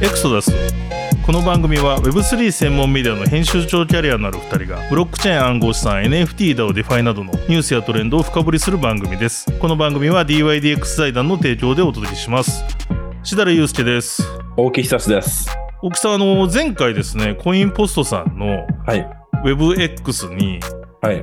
エクソダスこの番組は Web3 専門メディアの編集長キャリアのある2人がブロックチェーン暗号資産 NFT だをデファイなどのニュースやトレンドを深掘りする番組ですこの番組は DYDX 財団の提供でお届けします設楽悠介です大木悠です。大木さんあの前回ですね CoinPost さんのはい。WebX にはい。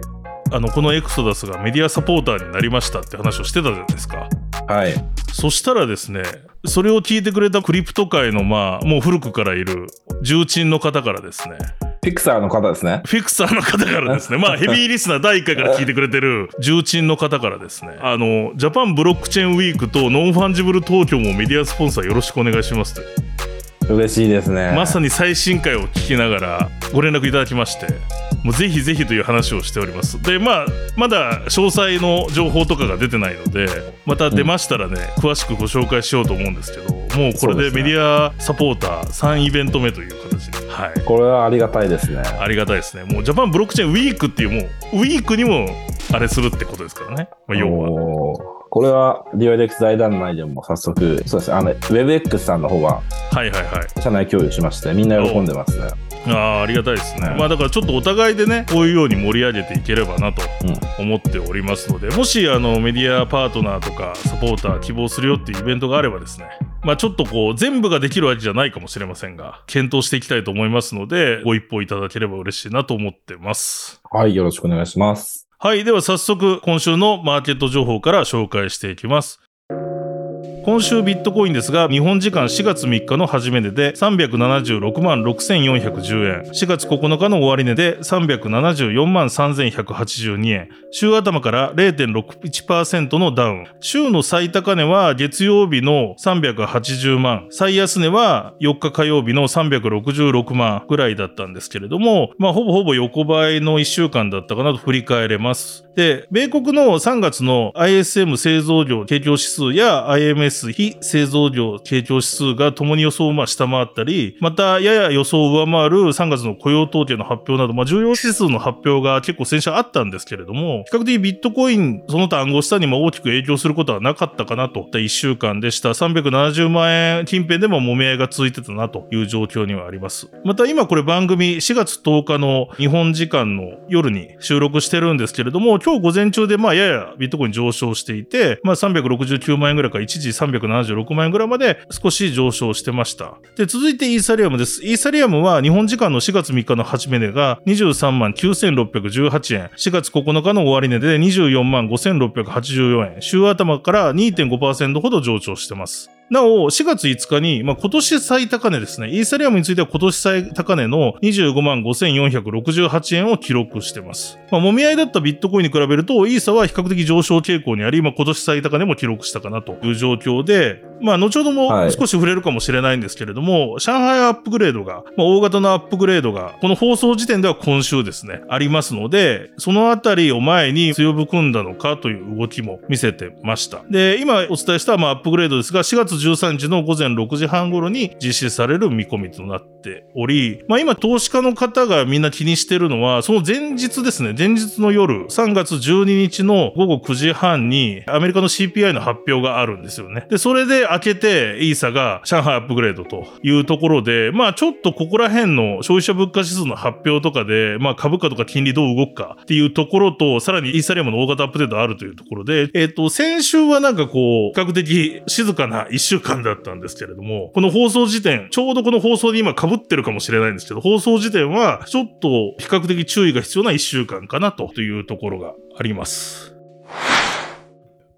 あのこのエクソダスがメディアサポーターになりましたって話をしてたじゃないですかはい。そしたらですね、それを聞いてくれた crypto 界の、まあ、もう古くからいる重鎮の方からですね、フィクサーの方ですね。フィクサーの方からですね、まあ、ヘビーリスナー第1回から聞いてくれてる重鎮の方からですね、あの、 Japan Blockchain Week と Non Fungible Tokyo もメディアスポンサーよろしくお願いしますと。嬉しいですね。まさに最新回を聞きながらご連絡いただきまして、もうぜひぜひという話をしております。で、まあ、まだ詳細の情報とかが出てないので、また出ましたらね、詳しくご紹介しようと思うんですけど、もうこれでメディアサポーター3イベント目という形で、はい。これはありがたいですね。ありがたいですね。もうジャパンブロックチェーンウィークっていう、もう、ウィークにもあれするってことですからね。まあ、要は。これは DYDX 財団内でも早速、そうです。あの、WebX さんの方ははいはいはい。社内共有しまして、みんな喜んでますね。ああ、ありがたいですね。うんまあだからちょっとお互いでね、こういうように盛り上げていければなとうん。思っておりますので、もしあのメディアパートナーとかサポーター希望するよっていうイベントがあればですね、まあちょっとこう全部ができるわけじゃないかもしれませんが、検討していきたいと思いますので、ご一報いただければ嬉しいなと思ってます。はい。よろしくお願いします。はい。では早速今週のマーケット情報から紹介していきます。今週ビットコインですが、日本時間4月3日の始め値で376万6410円、4月9日の終値で374万3182円、週頭から0.61%のダウン、週の最高値は月曜日の380万、最安値は4日火曜日の366万ぐらいだったんですけれども、まあほぼほぼ横ばいの1週間だったかなと振り返れます。で、米国の3月の ISM 製造業景況指数や IMS 非製造業景況指数が共に予想をまあ下回ったり、またやや予想を上回る3月の雇用統計の発表など、まあ重要指数の発表が結構先週あったんですけれども、比較的ビットコインその他暗号資産にも大きく影響することはなかったかなといった1週間でした。370万円近辺でも揉め合いが続いてたなという状況にはあります。また今これ番組4月10日の日本時間の夜に収録してるんですけれども、今日午前中でまあややビットコイン上昇していて、まあ369万円ぐらいから一時376万円ぐらいまで少し上昇してました。で、続いてイーサリアムです。イーサリアムは日本時間の4月3日の始め値が23万9618円、4月9日の終値で24万5684円、週頭から2.5%ほど上昇してます。なお、4月5日に、まあ、今年最高値ですね。イーサリアムについては今年最高値の25万5468円を記録してます。まあ、揉み合いだったビットコインに比べると、イーサは比較的上昇傾向にあり、まあ、今年最高値も記録したかなという状況で、まあ、後ほどもはい少し触れるかもしれないんですけれども、上海アップグレードが、まあ、大型のアップグレードが、この放送時点では今週ですね、ありますので、そのあたりを前に強含んだのかという動きも見せてました。で、今お伝えしたまあアップグレードですが、4月13日の午前6時半頃に実施される見込みとなっており、まあ今投資家の方がみんな気にしてるのは、その前日ですね、前日の夜、3月12日の午後9時半にアメリカの CPI の発表があるんですよね。で、それでで開けて、イーサが上海アップグレードというところで、まあちょっとここら辺の消費者物価指数の発表とかで、まあ株価とか金利どう動くかっていうところと、さらにイーサリアムの大型アップデートあるというところで、えっ、と、先週はなんかこう、比較的静かな一週間だったんですけれども、この放送時点、ちょうどこの放送で今被ってるかもしれないんですけど、放送時点はちょっと比較的注意が必要な一週間かなというところがあります。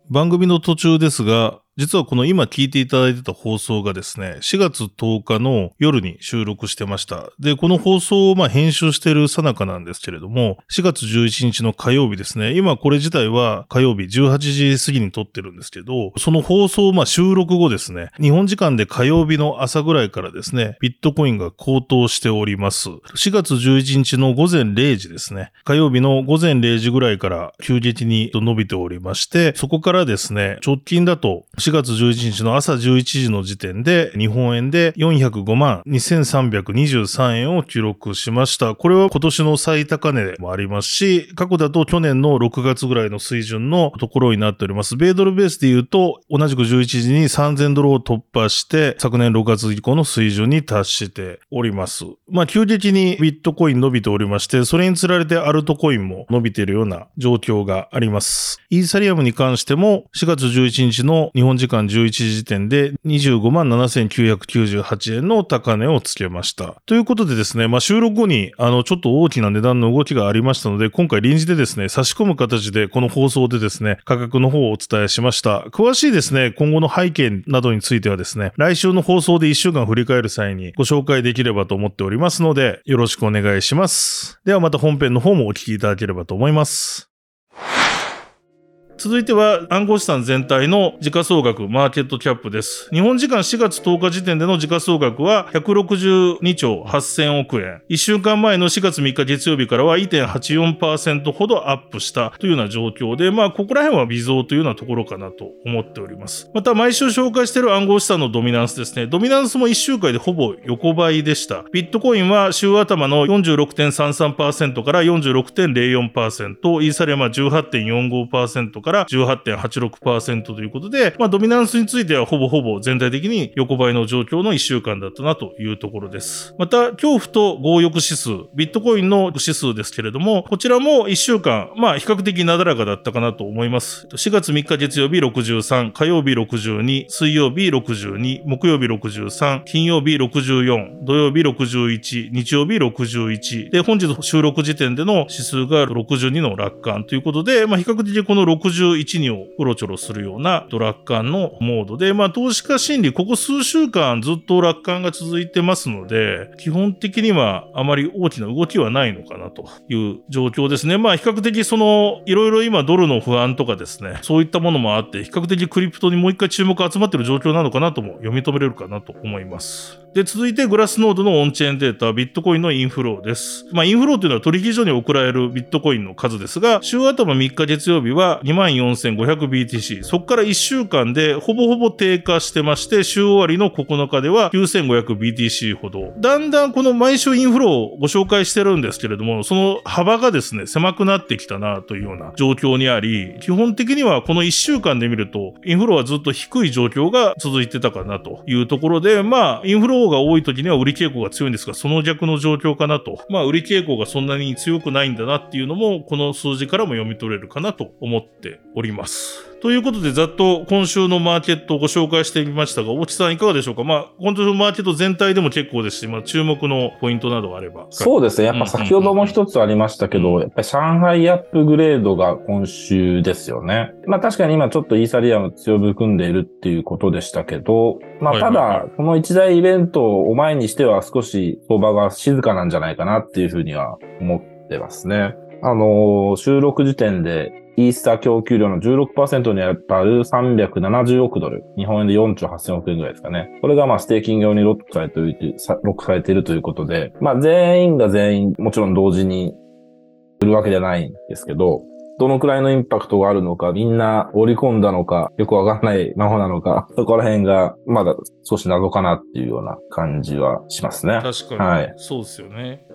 番組の途中ですが、実はこの今聞いていただいてた放送がですね、4月10日の夜に収録してました。で、この放送をまあ編集している最中なんですけれども、4月11日の火曜日ですね、今これ自体は火曜日18時過ぎに撮ってるんですけど、その放送まあ収録後ですね、日本時間で火曜日の朝ぐらいからですね、ビットコインが高騰しております。4月11日の午前0時ですね、火曜日の午前0時ぐらいから急激に伸びておりまして、そこからですね、直近だと4月11日の朝11時の時点で日本円で405万2323円を記録しました。これは今年の最高値でもありますし、過去だと去年の6月ぐらいの水準のところになっております。米ドルベースで言うと、同じく11時に3000ドルを突破して、昨年6月以降の水準に達しております。まあ、急激にビットコイン伸びておりまして、それにつられてアルトコインも伸びているような状況があります。イーサリアムに関しても、4月11日の日本時間11時点で25万7998円の高値をつけました。ということでですね、まあ、収録後に、あの、ちょっと大きな値段の動きがありましたので、今回臨時でですね、差し込む形でこの放送でですね、価格の方をお伝えしました。詳しいですね、今後の背景などについてはですね、来週の放送で1週間振り返る際にご紹介できればと思っておりますので、よろしくお願いします。ではまた本編の方もお聞きいただければと思います。続いては暗号資産全体の時価総額マーケットキャップです。日本時間4月10日時点での時価総額は162兆8000億円。1週間前の4月3日月曜日からは1.84%ほどアップしたというような状況で、まあ、ここら辺は微増というようなところかなと思っております。また、毎週紹介している暗号資産のドミナンスですね。ドミナンスも1週間でほぼ横ばいでした。ビットコインは週頭の46.33%から46.04%、イーサリアムは18.45%から18.86%ということで、まあ、ドミナンスについてはほぼほぼ全体的に横ばいの状況の1週間だったなというところです。また、恐怖と強欲指数、ビットコインの指数ですけれども、こちらも1週間、まあ、比較的なだらかだったかなと思います。4月3日月曜日63、火曜日62、水曜日62、木曜日63、金曜日64、土曜日61、日曜日61、で、本日収録時点での指数が62の楽観ということで、まあ、比較的この61 1、2をうろちょろするようなドラッカンのモードで、まあ投資家心理、ここ数週間ずっと楽観が続いてますので、基本的にはあまり大きな動きはないのかなという状況ですね。まあ比較的その、いろいろ今ドルの不安とかですね、そういったものもあって、比較的クリプトにもう一回注目集まってる状況なのかなとも読み止めれるかなと思います。で、続いて Glassnode の on-chain data、ビットコインの inflow です。まあ、 inflow というのは取引所に送られるビットコインの数ですが、週頭3日月曜日は2万 24,500BTC。そこから1週間でほぼほぼ低下してまして、週終わりの9日では 9,500BTC ほど。だんだんこの毎週 inflow をご紹介してるんですけれども、その幅がですね、狭くなってきたなというような状況にあり、基本的にはこの1週間で見ると、 inflow はずっと低い状況が続いてたかなというところで、まあ、 inflow が多い時には売り傾向が強いんですが、その逆の状況かなと。まあ、売り傾向がそんなに強くないんだなっていうのも、この数字からも読み取れるかなと思っております。ということで、ざっと今週のマーケットをご紹介してみましたが、大木さんいかがでしょうか？まあ、今週のマーケット全体でも結構ですし、まあ、注目のポイントなどがあれば。そうですね。やっぱ先ほども一つありましたけど、やっぱり上海アップグレードが今週ですよね。まあ確かに今ちょっとイーサリアム強含んでいるっていうことでしたけど、まあただ、この一大イベントを前にしては少し相場が静かなんじゃないかなっていうふうには思ってますね。あのー、収録時点でイースター供給量の16%に当たる370億ドル。日本円で4兆8000億円ぐらいですかね。これがまあステーキング用にロックされている、ロックされているということで、まあ全員が全員もちろん同時に売るわけじゃないんですけど、どのくらいのインパクトがあるのか、みんな織り込んだのか、よくわかんないままなのか、そこら辺がまだ少し謎かなっていうような感じはしますね。確かに。はい。そうですよね。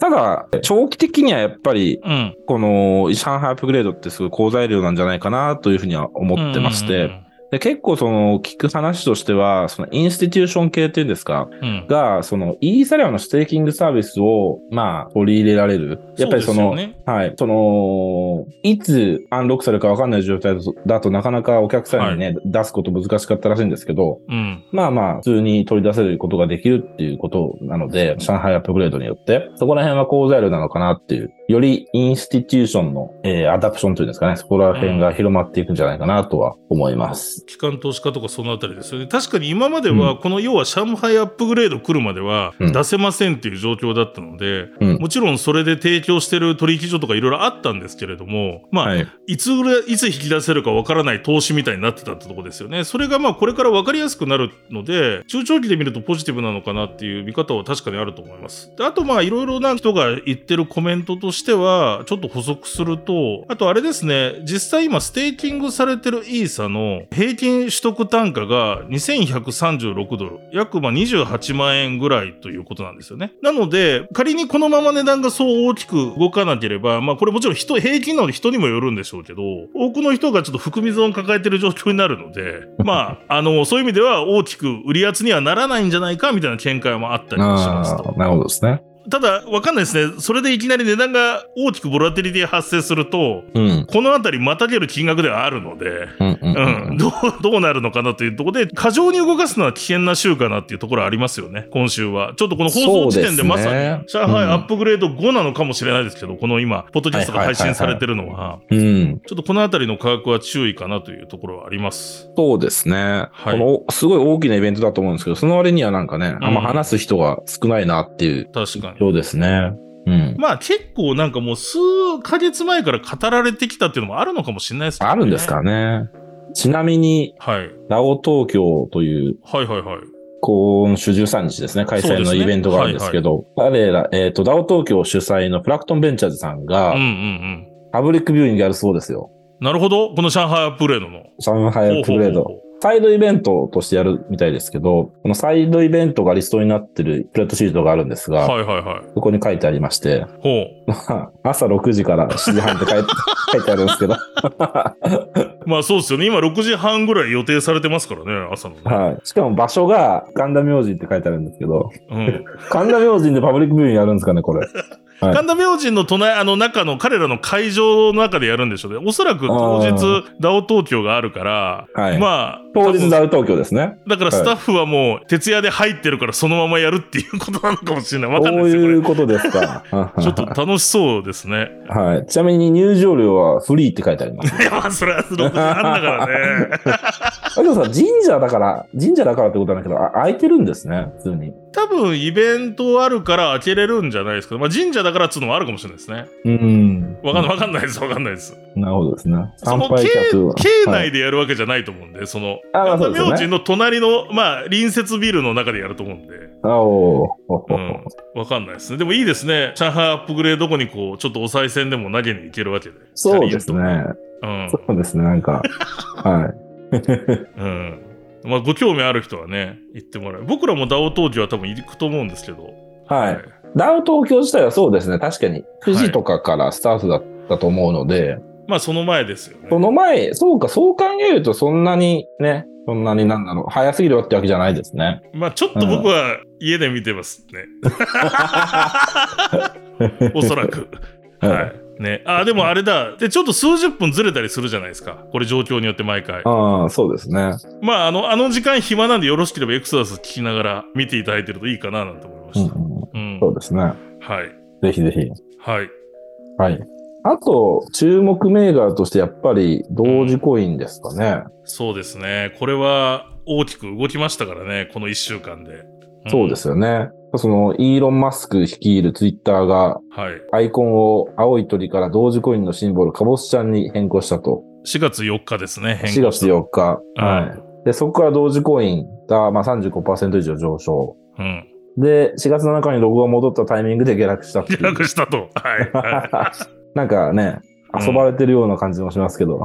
ただ、長期的にはやっぱり、この上海アップグレードってすごい好材料なんじゃないかなというふうには思ってまして、で結構その聞く話としては、その institution 系っていうんですか、うん、が、そのイーサリアムの staking サービスを、まあ、取り入れられる。やっぱりその、ね、はい、その、いつアンロックされるかわかんない状態だとなかなかお客さんにね、はい、出すこと難しかったらしいんですけど、うん、まあまあ、普通に取り出せることができるっていうことなので、上海アップグレードによって、そこら辺は好材料なのかなっていうより institution の、えー、 adoption というんですかね、そこら辺が広まっていくんじゃないかなとは思います。機関投資家とかそのあたりですよね。確かに今までは、この要は上海アップグレード来るまでは出せませんっていう状況だったので、うん、もちろんそれで提供してる取引所とかいろいろあったんですけれども、まあ、はい、いつぐらい、いつ引き出せるかわからない投資みたいになってたってとこですよね。それがまあこれからわかりやすくなるので、中長期で見るとポジティブなのかなっていう見方は確かにあると思います。であとまあいろいろな人が言ってるコメントとしては、ちょっと補足すると、あとあれですね、実際今ステーキングされてるイーサの平均取得単価が2136ドル、約まあ28万円ぐらいということなんですよね。なので、仮にこのまま値段がそう大きく動かなければ、まあこれもちろん人、平均なので人にもよるんでしょうけど、多くの人がちょっと含み損を抱えてる状況になるので、まあ、あの、そういう意味では大きく売り圧にはならないんじゃないかみたいな見解もあったりしますと。なるほどですね。ただ、わかんないですね。それでいきなり値段が大きくボラティリティ発生すると、うん。このあたりまたげる金額ではあるので、うんうんう、うんん。どう、どうなるのかなというところで、過剰に動かすのは危険な週かなっていうところはありますよね、今週は。ちょっとこの放送時点でまさに、上海アップグレード5なのかもしれないですけど、この今、ポッドキャストが配信されてるのは、うん。ちょっとこのあたりの価格は注意かなというところはあります。そうですね。はいこの、すごい大きなイベントだと思うんですけど、その割にはなんかね、あんま話す人が少ないなっていう確かに。ようですね。うん。まあ結構なんかもう数ヶ月前から語られてきたっていうのもあるのかもしれないですね。あるんですかね。ちなみに、はい。ラオ東京というはいはいはい。今週13日ですね、開催のイベントがあるんですけど、彼ら、えっ、と、ダオ東京主催のプラクトンベンチャーズさんがうんうんう、ん。パブリックビューイングやるそうですよ。なるほど。この上海アップグレードの。上海アップグレード。ほうほうほうサイドイベントとしてやるみたいですけど、このサイドイベントがリストになってるプレットシートがあるんですが、はいはいはい。そこに書いてありまして、ほまあ朝6時から7時半って書いて 書いてあるんですけど、う。まあそうですよね。今6時半ぐらい予定されてますからね、朝のね。はい。しかも場所が神田明神って書いてあるんですけど、うん。神田明神でパブリックビューイングやるんですかね、これ。はい神田明神の隣、あの中の彼らの会場の中でやるんでしょうね。おそらく当日あ、ダオ東京があるから、はい。まあ、当日ダウ東京ですね。だからスタッフはもう徹夜で入ってるからそのままやるっていうことなのかもしれない。わかんないですよ、そういうこことですか。れ。ちょっと楽しそうですね。はい。ちなみに入場料はフリーって書いてあります。いや、まあ、それは6時半だからね。あでもさ、神社だから、神社だからってことなんだけど、あ空いてるんですね、普通に。多分イベントあるから開けれるんじゃないですか。まあ神社だからっつうのもあるかもしれないですね。うん。わかんない、わかんないです、わかんないです。なるほどですね。その境境内でやるわけじゃないと思うんで、その、あまあそね明神の隣の、まあ隣接ビルの中でやると思うんで。あおうん。わかんないですね。でもいいですね。上海アップグレード後にこう、ちょっとお賽銭でも投げに行けるわけで。そうですね。うん。そうですね、なんか。はい。うん。まあ、ご興味ある人はね、行ってもらう。僕らもダオ東京は多分行くと思うんですけど。はい。ダウ東京自体はそうですね、確かに。9時とかからスタートだったと思うので、まあ、その前ですよね。その前、そうか、そう考えるとそんなにね、そんなになんだろう、早すぎるってわけじゃないですね。まあ、ちょっと僕は家で見てますね。おそらく。はい。ね。あ、でもあれだ。で、ちょっと数十分ずれたりするじゃないですか。これ状況によって毎回。ああ、そうですね。まあ、あの、あの時間暇なんでよろしければエクソダス聞きながら見ていただいてるといいかななんて思いまうんした。うん、うん。そうですね。はい。ぜひぜひ。はい。はい。あと、注目銘柄としてやっぱり同時コインですかね。そうですね。これは大きく動きましたからね。この一週間で。んそうで。すよね。その、イーロン・マスク率いるツイッターが、はい。アイコンを青い鳥から同時コインのシンボル、カボスちゃんに変更したと。4月4日ですね。4月4日。うんはい。で、そこから同時コインが、まあ、35%以上上昇。うん。で、4月7日にロゴが戻ったタイミングで下落した下う。落したと。はい。は なんかね、遊ばれてるような感じもしますけど。い、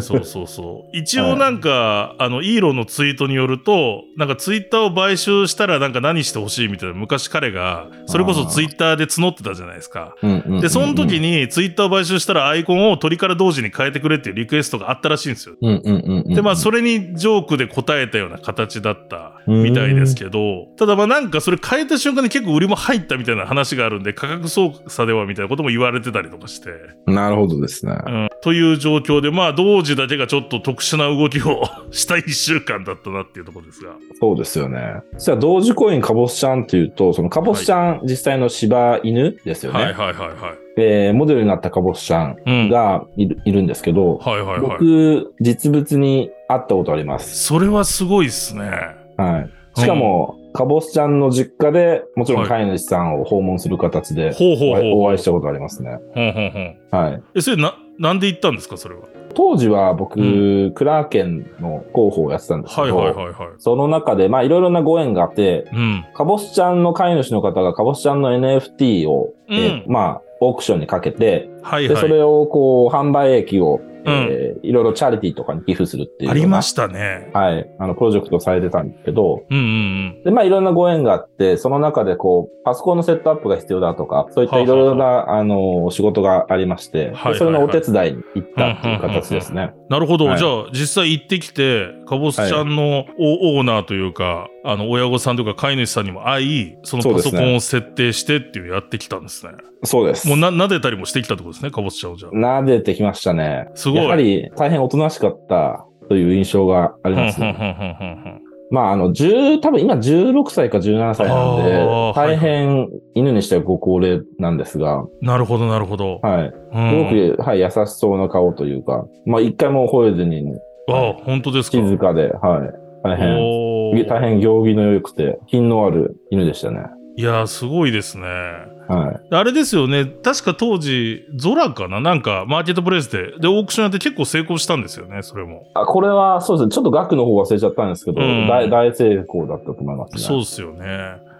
そうそうそう。一応なんか、あの、イーロンのツイートによると、なんかツイッターを買収したらなんか何してほしいみたいな、昔彼が、それこそツイッターで募ってたじゃないですか。で、その時にツイッターを買収したらアイコンを鳥から同時に変えてくれっていうリクエストがあったらしいんですよ。で、まあ、それにジョークで答えたような形だったみたいですけど、ただまあなんかそれ変えた瞬間に結構売りも入ったみたいな話があるんで、価格操作ではみたいなことも言われてたりとかして、なるほどですね。うん、という状況で、まあ、同時だけがちょっと特殊な動きをした一週間だったなっていうところですが。そうですよね。じゃあ、同時コインカボスちゃんっていうと、そのカボスちゃん、実際の柴犬ですよね。はいはいはいはい。えーモデルになったカボスちゃんうん。がいる,、いるんですけど、はいはいはい。僕、実物に会ったことあります。それはすごいっすね。はい。しかも、カボスちゃんの実家で、もちろん飼い主さんを訪問する形で、ほうほうほう。お会いお会いしたことありますね。ほうほうほう。はい。え、それな、なんで行ったんですかそれは？当時は僕、うクラーケンの広報をやってたんですけど、はいはいはいはい。その中で、まあいろいろなご縁があって、うん。カボスちゃんの飼い主の方がカボスちゃんの NFT を、うんえーまあ、オークションにかけて、で、はいはい。それをこう、販売益を、うんえーいろいろチャリティーとかに寄付するっていう。ありましたね。はい。あの、プロジェクトをされてたんですけど、うんうんで、まあ、いろんなご縁があって、その中でこう、パソコンのセットアップが必要だとか、そういったいろいろな、あの、仕事がありまして、ではいそれのお手伝いに行ったっていう形ですね。うん。なるほど。はいじゃあ、実際行ってきて、かぼすちゃんのオ,、オーナーというか、あの、親御さんとか飼い主さんにも会い、そのパソコンを設定してっていうやってきたんですね。そうです。もうな、撫でたりもしてきたってことですね、かぼすちゃんをじゃあ。撫でてきましたね。すごい。やはり大変おとなしかったという印象があります、ふんふんふんふんふんふんまあ、あの、10、多分今16歳か17歳なんで大変犬にしてはご高齢なんですが、なるほど、なるほど。はい。うんすごく、はい、優しそうな顔というか、まあ、一回も吠えずに、ああ、本当ですか。静かで、はい。大変、大変行儀の良くて、品のある犬でしたね。いやー、すごいですね。はい。あれですよね。確か当時、ゾラかな？なんか、マーケットプレイスで、で、オークションやって結構成功したんですよね、それも。あ、これは、そうですね。ちょっと額の方忘れちゃったんですけど、うん大大成功だったと思いますね。そうですよね。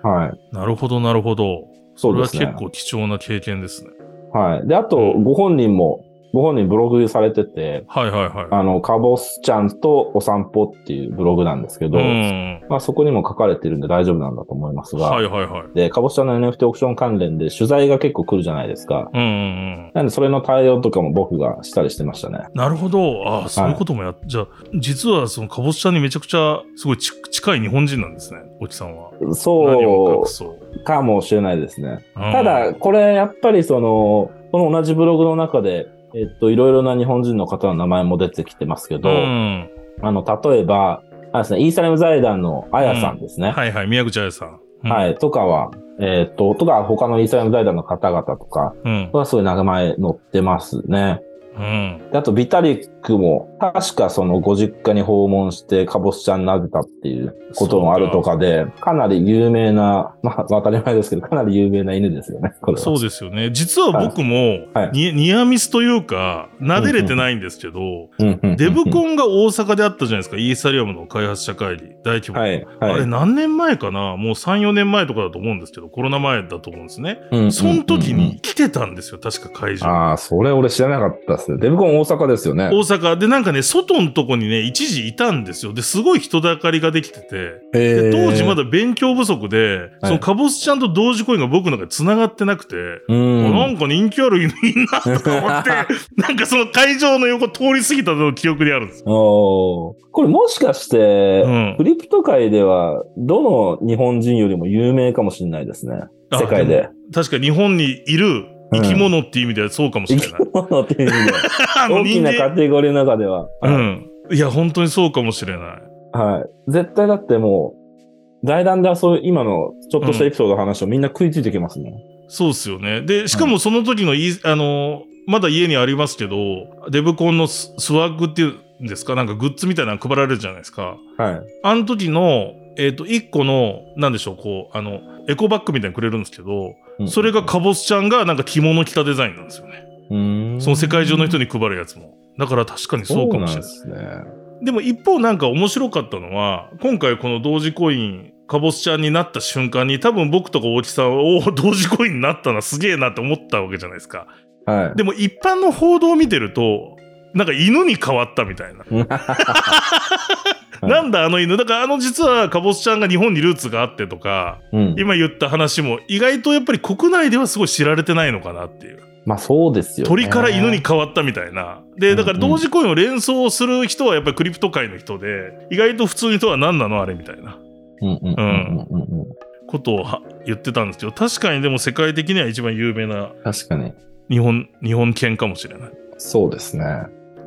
はい。なるほど、なるほど。それはそうですね結構貴重な経験ですね。はい。で、あと、ご本人も、ご本人ブログされてて、はいはいはい。あの、カボスちゃんとお散歩っていうブログなんですけど、うん。まあそこにも書かれてるんで大丈夫なんだと思いますが、はいはいはい。で、カボスちゃんの NFT オークション関連で取材が結構来るじゃないですか。うんうんうん。なんでそれの対応とかも僕がしたりしてましたね。なるほど。ああ、そういうこともやっ、じゃあ、実はそのかぼすちゃんにめちゃくちゃ、すごいち近い日本人なんですね、おきさんは。そ隠そう。うかもしれないですね。うんただ、、これやっぱりその、この同じブログの中で、えっと、いろいろな日本人の方の名前も出てきてますけど、うん。あの、例えば、あれですね、イーサレム財団のあやさんですね。はいはい、宮口彩さん。うんはい、とかは、えっと、とか他のイーサレム財団の方々とか、うん。はすごい名前載ってますね。うん。であと、ビタリックも、確かそのご実家に訪問して、カボスちゃん撫でたっていうこともあるとかで、かなり有名な、まあ、当たり前ですけど、かなり有名な犬ですよね。そうですよね。実は僕も、はいニニアミスというか、撫でれてないんですけど、デブコンが大阪であったじゃないですか、イーサリアムの開発者会議、大規模。はい、あはい。れ何年前かな？もう3、4年前とかだと思うんですけど、コロナ前だと思うんですね。その時に来てたんですよ、確か会場。ああ、それ俺知らなかったですね。デブコン大阪ですよね。大阪でなんかね、外のとこにね、一時いたんですよ。で、すごい人だかりができてて、で当時まだ、だ勉強不足で、そのカボスちゃんと同時コインが僕の中で繋がってなくて、うん。なんか人気ある犬いいなとか思って、なんかその会場の横通り過ぎたの記憶にあるんですよ。おーこれもしかして、うんクリプト界では、どの日本人よりも有名かもしれないですね。あ世界で。確かに日本にいる生き物っていう意味ではそうかもし生れない。き物っていう意味で あの大きなカテゴリーの中では。はいうん。いや、本当にそうかもしれない。はい。絶対だってもう、財団ではそういう今のちょっとしたエピソードの話をみんな食いついてきますもん。そうっすよね。で、しかもその時のい、あの、まだ家にありますけど、デブコンのススワッグっていうんですか、なんかグッズみたいなの配られるじゃないですか。はい。あの時の、えっ、と、一個の、なんでしょう、こう、あの、エコバッグみたいにくれるんですけど、うんそれがカボスちゃんがなんか着物着たデザインなんですよね。その世界中の人に配るやつも。だから確かにそうかもしれない。ですね。でも一方なんか面白かったのは、今回この同時コイン、カボスちゃんになった瞬間に多分僕とか大木さんは、おお、同時コインになったな、すげえなって思ったわけじゃないですか。はい。でも一般の報道を見てると、なんか犬に変わったみたいな。は いなんだあの犬。だからあの実はカボスちゃんが日本にルーツがあってとか、うん。今言った話も意外とやっぱり国内ではすごい知られてないのかなっていう。まあそうですよね。鳥から犬に変わったみたいな。で、だから同時コインを連想する人はやっぱりクリプト界の人で、意外と普通の人は何なのあれみたいなうんうんうんうんうん。ことをは言ってたんですけど、確かにでも世界的には一番有名な確かに。日本、日本犬かもしれない。そうですね。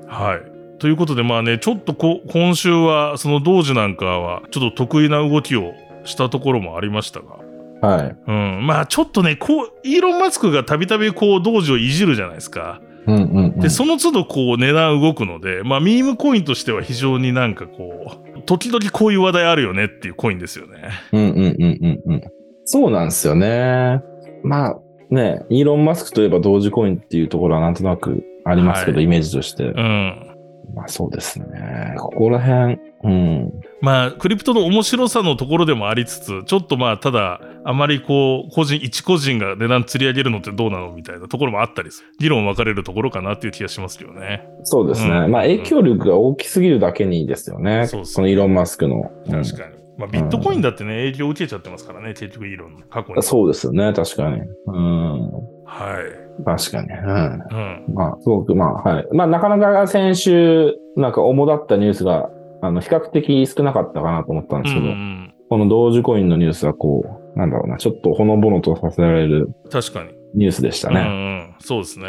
はい。ということでまあね、ちょっとこ今週はその同時なんかはちょっと得意な動きをしたところもありましたが、はい。うん、まあちょっとね、こう、イーロン・マスクがたびたびこう同時をいじるじゃないですか。うんうんうん。で、その都度こう値段動くので、まあミームコインとしては非常になんかこう、時々こういう話題あるよねっていうコインですよね。うんうんうんうんうん。そうなんですよね。まあね、イーロン・マスクといえば同時コインっていうところはなんとなくありますけど、はいイメージとして。うん。まあそうですね。ここら辺、うん。まあ、クリプトの面白さのところでもありつつ、ちょっとまあ、ただ、あまりこう、個人、一個人が値段釣り上げるのってどうなのみたいなところもあったりする。議論分かれるところかなっていう気がしますけどね。そうですね。うんまあ影響力が大きすぎるだけにですよね。そうそうこのイーロン・マスクの。うん確かに。まあ、ビットコインだってね、影響を受けちゃってますからね、結局、議論の過去に。そうですよね、確かに。うん。はい。確かに。うん。うん。まあ、すごく、まあ、はい。まあ、なかなか先週、なんか主だったニュースが、あの、比較的少なかったかなと思ったんですけど、うんこの同時コインのニュースはこう、なんだろうな、ちょっとほのぼのとさせられる確かに。ニュースでしたうんうね。ん。そうですね。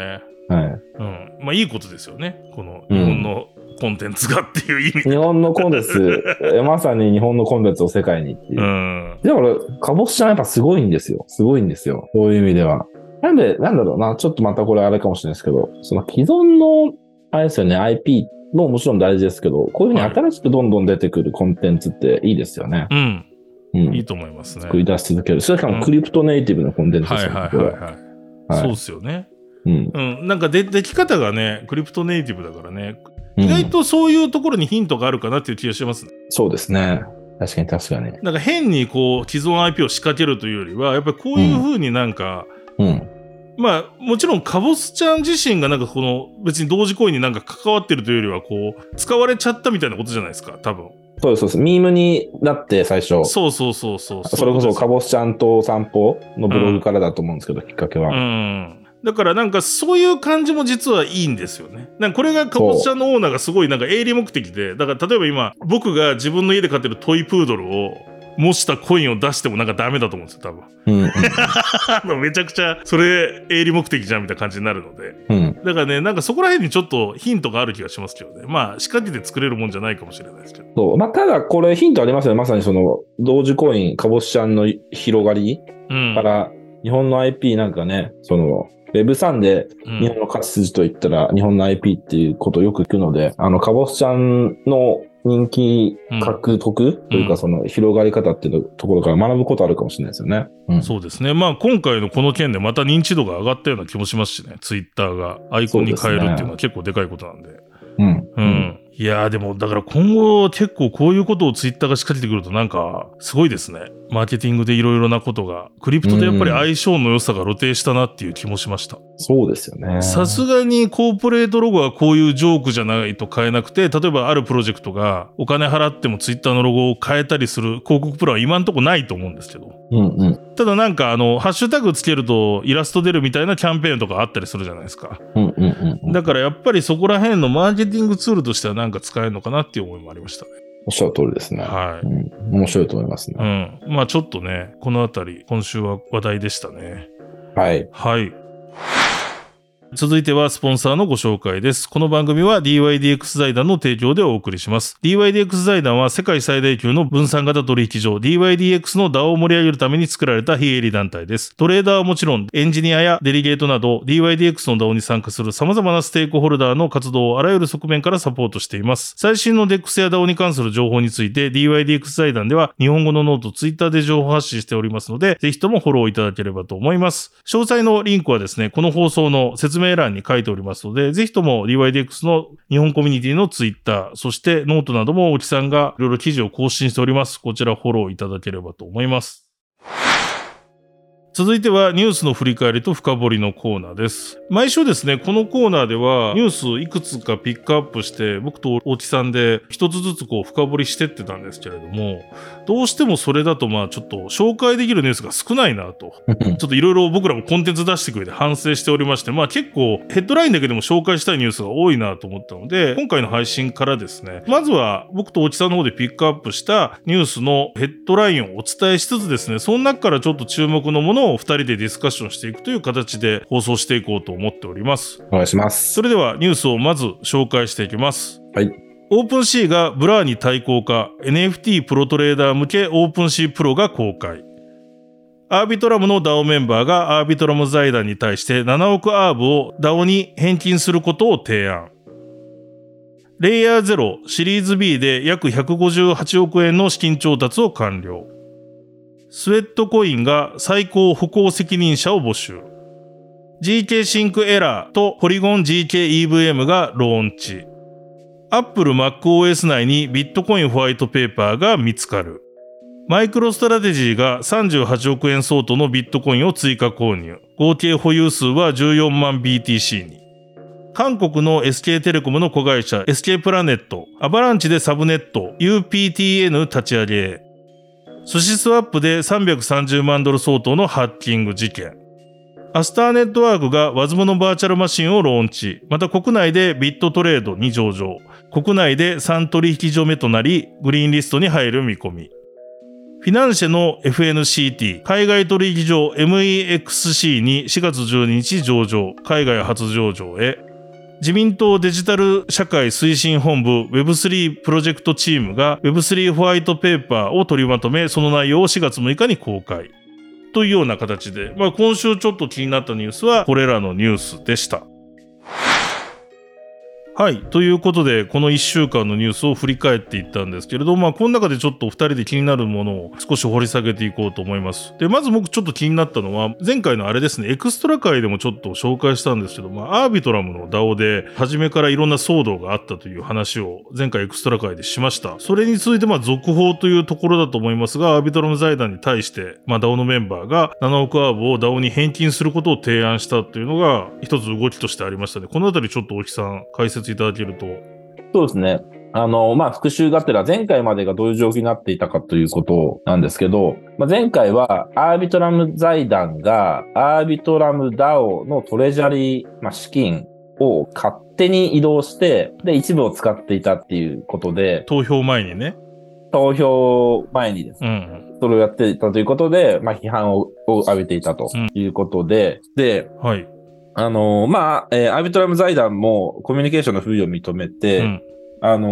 はい。うん。まあ、いいことですよね。この、日本のコンテンツがっていう意味で。日本のコンテンツ、えまさに日本のコンテンツを世界にっていうう。ん。だから、カボスちゃんやっぱすごいんですよ。すごいんですよ。そういう意味では。なんで、なんだろうな、ちょっとまたこれあれかもしれないですけど、その既存の、あれですよね、IP ももちろん大事ですけど、こういうふうに新しくどんどん出てくるコンテンツっていいですよね。うん。うん。いいと思いますね。作り出し続ける。それしかもクリプトネイティブのコンテンツではいすよね。これはいはいはい。はいそうですよね。うん。うん。なんかで、でき方がね、クリプトネイティブだからね、うん意外とそういうところにヒントがあるかなっていう気がしますね。そうですね。確かに確かに。なんか変にこう、既存 IP を仕掛けるというよりは、やっぱりこういう風になんか、うん。まあ、もちろんカボスちゃん自身がなんかこの、別に同時行為になんか関わってるというよりは、こう、使われちゃったみたいなことじゃないですか、多分。そうです、そうです。ミームになって最初。そうそうそうそう。それこそカボボスちゃんと散歩のブログからだと思うんですけど、きっかけは。うん。だからなんかそういう感じも実はいいんですよね。なんかこれがカボスちゃんのオーナーがすごいなんか営利目的で、だから例えば今、僕が自分の家で飼ってるトイプードルを模したコインを出してもなんかダメだと思うんですよ、多分。うん。めちゃくちゃそれ営利目的じゃんみたいな感じになるので。うん。だからね、なんかそこら辺にちょっとヒントがある気がしますけどね。まあ仕掛けて作れるもんじゃないかもしれないですけど。そう。まあ、ただこれヒントありますよね。まさにその、同時コイン、カボスちゃんの広がりうん。から、日本の IP なんかね、その、Web3 でうん日本の勝ち筋といったら、日本の IP っていうことをよく聞くので、あの、カボスちゃんの人気獲得というか、うんその広がり方っていうところから学ぶことあるかもしれないですよね。うん。そうですね。まあ今回のこの件でまた認知度が上がったような気もしますしね。ツイッターがアイコンに変えるっていうのは結構でかいことなんで。うん。うん。いやーでもだから今後結構こういうことをツイッターが仕掛けてくるとなんかすごいですね。マーケティングでいろいろなことが。クリプトでやっぱり相性の良さが露呈したなっていう気もしました。そうですよね。さすがにコーポレートロゴはこういうジョークじゃないと変えなくて、例えばあるプロジェクトがお金払ってもツイッターのロゴを変えたりする広告プランは今んとこないと思うんですけど。うんうん。ただなんかあの、ハッシュタグつけるとイラスト出るみたいなキャンペーンとかあったりするじゃないですか。うんうんうんうん。だからやっぱりそこら辺のマーケティングツールとしてはなんか使えるのかなっていう思いもありましたね。おっしゃる通りですね。はうん。面白いと思いますい。うね。ん。まあちょっとね、このあたり今週は話題でしたね。はい。はい。続いてはスポンサーのご紹介です。この番組は DYDX 財団の提供でお送りします。DYDX 財団は世界最大級の分散型取引所 DYDX の DAO を盛り上げるために作られた非営利団体です。トレーダーはもちろんエンジニアやデリゲートなど DYDX の DAO に参加する様々なステークホルダーの活動をあらゆる側面からサポートしています。最新の DEX や DAO に関する情報について DYDX 財団では日本語のノート、ツイッターで情報発信しておりますので、ぜひともフォローいただければと思います。詳細のリンクはですね、この放送の説明説明欄に書いておりますので、ぜひとも DYDX の日本コミュニティのツイッター、そしてノートなども大木さんがいろいろ記事を更新しております。こちらフォローいただければと思います。続いてはニュースの振り返りと深掘りのコーナーです。毎週ですね、このコーナーではニュースいくつかピックアップして、僕と大木さんで一つずつこう深掘りしてってたんですけれども、どうしてもそれだとまあちょっと紹介できるニュースが少ないなと。ちょっといろいろ僕らもコンテンツ出してくれて反省しておりまして、まあ結構ヘッドラインだけでも紹介したいニュースが多いなと思ったので、今回の配信からですね、まずは僕と大木さんの方でピックアップしたニュースのヘッドラインをお伝えしつつですね、その中からちょっと注目のものを二人でディスカッションしていくという形で放送していこうと思っております。お願いします。それではニュースをまず紹介していきます。はい。OpenSea が Blur に対抗か、NFT プロトレーダー向け OpenSea Pro が公開。 Arbitrum の DAO メンバーが Arbitrum 財団に対して7億 ARB を DAO に返金することを提案。 LayerZero、シリーズ B で約158億円の資金調達を完了。 Sweatcoin が最高歩行責任者を募集。GK シンクエラーとポリゴン GKEVM がローンチ。Apple macOS 内にビットコインホワイトペーパーが見つかる。 MicroStrategy が38億円相当のビットコインを追加購入。合計保有数は14万 BTC に。韓国の SK テレコムの子会社 SK プラネット、アバランチでサブネット UPTN 立ち上げ。 SushiSwap で330万ドル相当のハッキング事件。 Astar Network が Wasm のバーチャルマシンをローンチ。また国内で BitTrade に上場。国内で3取引所目となり、グリーンリストに入る見込み。フィナンシェの FNCT、海外取引所 MEXC に4月12日上場、海外初上場へ。自民党デジタル社会推進本部 Web3 プロジェクトチームが Web3 ホワイトペーパーを取りまとめ、その内容を4月6日に公開。というような形で、まあ今週ちょっと気になったニュースはこれらのニュースでした。はい。ということで、この1週間のニュースを振り返っていったんですけれど、まあ、この中でちょっと2人で気になるものを少し掘り下げていこうと思います。で、まず僕ちょっと気になったのは、前回のあれですね、エクストラ界でもちょっと紹介したんですけど、まあ、アービトラムの DAO で、初めからいろんな騒動があったという話を前回エクストラ界でしました。それについて、まあ、続報というところだと思いますが、アービトラム財団に対して、まあ、DAO のメンバーが7億アーブを DAO に返金することを提案したというのが、一つ動きとしてありましたね。このあたりちょっと大木さん解説説いただけるとそうですね。あの、まあ、復習がてら前回までがどういう状況になっていたかということなんですけど、まあ、前回はアービトラム財団がアービトラム DAO のトレジャリー、まあ、資金を勝手に移動して、で、一部を使っていたっていうことで。投票前にね。投票前にですね。うん、それをやっていたということで、まあ、批判を浴びていたということで、うん、で、はい。あのー、まあ、えー、アービトラム財団もコミュニケーションの不備を認めて、うん、あの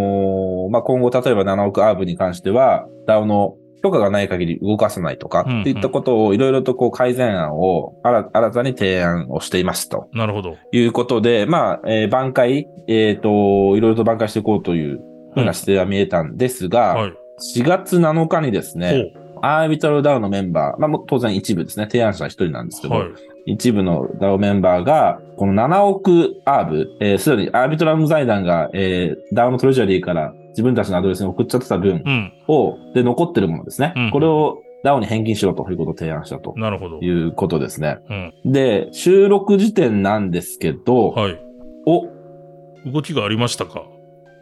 ー、まあ、今後、例えば7億アーブに関しては、DAO の許可がない限り動かさないとか、っていったことをいろいろとこう改善案を新たに提案をしていますと。なるほど。いうことで、まあ、えー、挽回、えっ、ー、と、いろいろと挽回していこうというふうな姿勢は見えたんですが、うんはい、4月7日にですね、アービトルダウンのメンバー、まあ、当然一部ですね、提案者一人なんですけど、はい、一部の DAO メンバーが、この7億アーブ、えー、すでにアービトラム財団が、えー、DAO のトレジャリーから自分たちのアドレスに送っちゃってた分を、うん、で、残ってるものですね。うん、これを DAO に返金しろということを提案したと。なるほど。いうことですね。うん、で、収録時点なんですけど、はい。お動きがありましたか？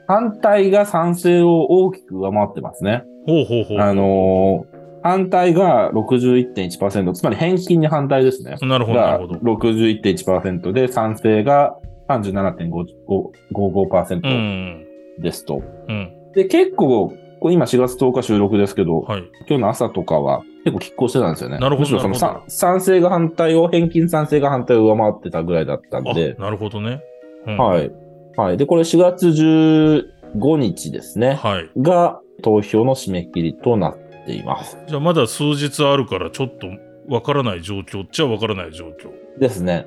反対が賛成を大きく上回ってますね。ほうほうほう。あのー反対が61.1%、つまり返金に反対ですね。なるほど、なるほど。61.1%で、賛成が37.55%ですと。うん、で、結構、今4月10日収録ですけど、はい、今日の朝とかは結構拮抗してたんですよね。なるほど。むしろその賛成が反対を、返金賛成が反対を上回ってたぐらいだったんで。なるほどね。うん、はい。はい。で、これ4月15日ですね。はい。が投票の締め切りとなっています。じゃあまだ数日あるからちょっとわからない状況っちゃわからない状況。ですね。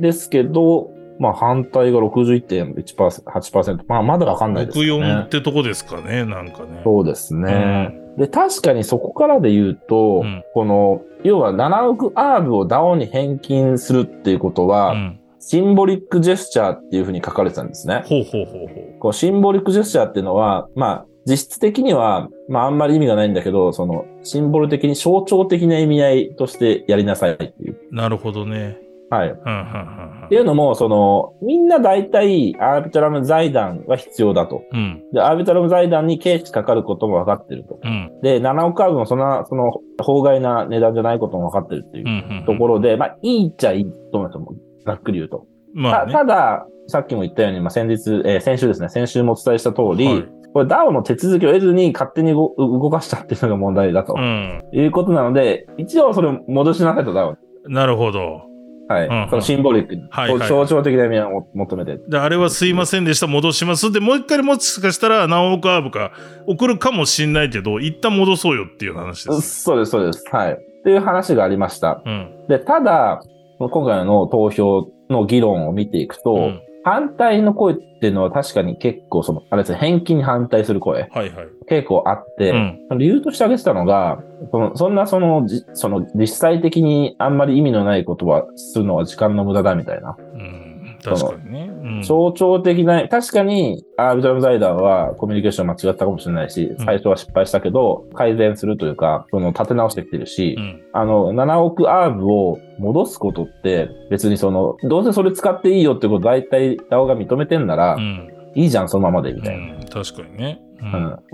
ですけど、まあ反対が61.8%。まあまだわかんないですね。64ってとこですかね、なんかね。そうですね。うん、で、確かにそこからで言うと、うん、この、要は7億アーブを DAO に返金するっていうことは、うんシンボリックジェスチャーっていうふうに書かれてたんですね。ほうほうほうほう。こうシンボリックジェスチャーっていうのは、まあ、実質的には、まああんまり意味がないんだけど、その、シンボル的に象徴的な意味合いとしてやりなさいっていう。なるほどね。はい。っていうのも、その、みんな大体、アービトラム財団は必要だと。うん、で、アービトラム財団に経費かかることも分かってると。うん、で、7億株もそんな、その、法外な値段じゃないことも分かってるっていうところで、まあ、いいっちゃいいと思いますざっくり言うと。まあ、ね、ただ、さっきも言ったように、まあ、先日、えー、先週ですね、先週もお伝えした通り、はいこれ DAO の手続きを得ずに勝手に動かしたっていうのが問題だと。うん、いうことなので、一応それを戻しなさいと DAO。なるほど。はい。うんうん、そのシンボリックに、はいはい、象徴的な意味を求めて。で、あれはすいませんでした、戻します。で、もう一回もしかしたら何億アーブか送るかもしんないけど、一旦戻そうよっていう話です。そうです、そうです。はい。っていう話がありました。うん、で、ただ、今回の投票の議論を見ていくと、うん反対の声っていうのは確かに結構その、あれですね、返金に反対する声。はいはい。結構あって、うん、理由として挙げてたのが、そのそんなその、その実際的にあんまり意味のないことはするのは時間の無駄だみたいな。うん。確かにね。うん象徴的な、確かにアービトラム財団はコミュニケーション間違ったかもしれないし、うん最初は失敗したけど、改善するというか、その立て直してきてるし、うん。あの、7億アーブを戻すことって、別にその、どうせそれ使っていいよってこと大体 DAO が認めてんなら、うん。いいじゃん、そのままで、みたいな。うん確かにね。う。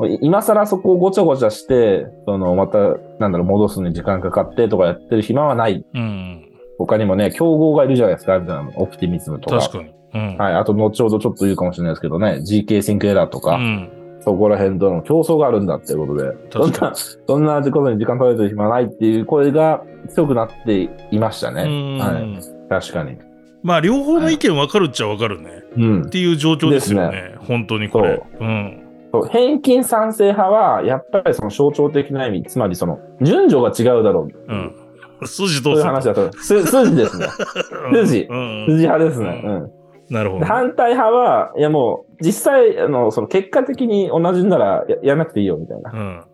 うんん、今更そこをごちゃごちゃして、その、また、なんだろう、戻すのに時間かかってとかやってる暇はない。うん。他にもね、競合がいるじゃないですか、みたいなオプティミズムとか。確かに。うん。はい。あと、後ほどちょっと言うかもしれないですけどね、GK シンクエラーとか、うん。そこら辺との競争があるんだっていうことで、そんな、そんなことに時間取られてる暇はないっていう声が強くなっていましたね。うんはい。確かに。まあ、両方の意見分かるっちゃ分かるね。うんっ。ていう状況ですよね。で本当にこれ。うう返金賛成派は、やっぱりその象徴的な意味、つまりその、順序が違うだろう。うん。筋どそういううする話だと。す筋ですね。筋うん。筋派ですね。うん。なるほどで。反対派は、いやもう、実際、あの、その結果的に同じならややらなくていいよ、みたいな。うん。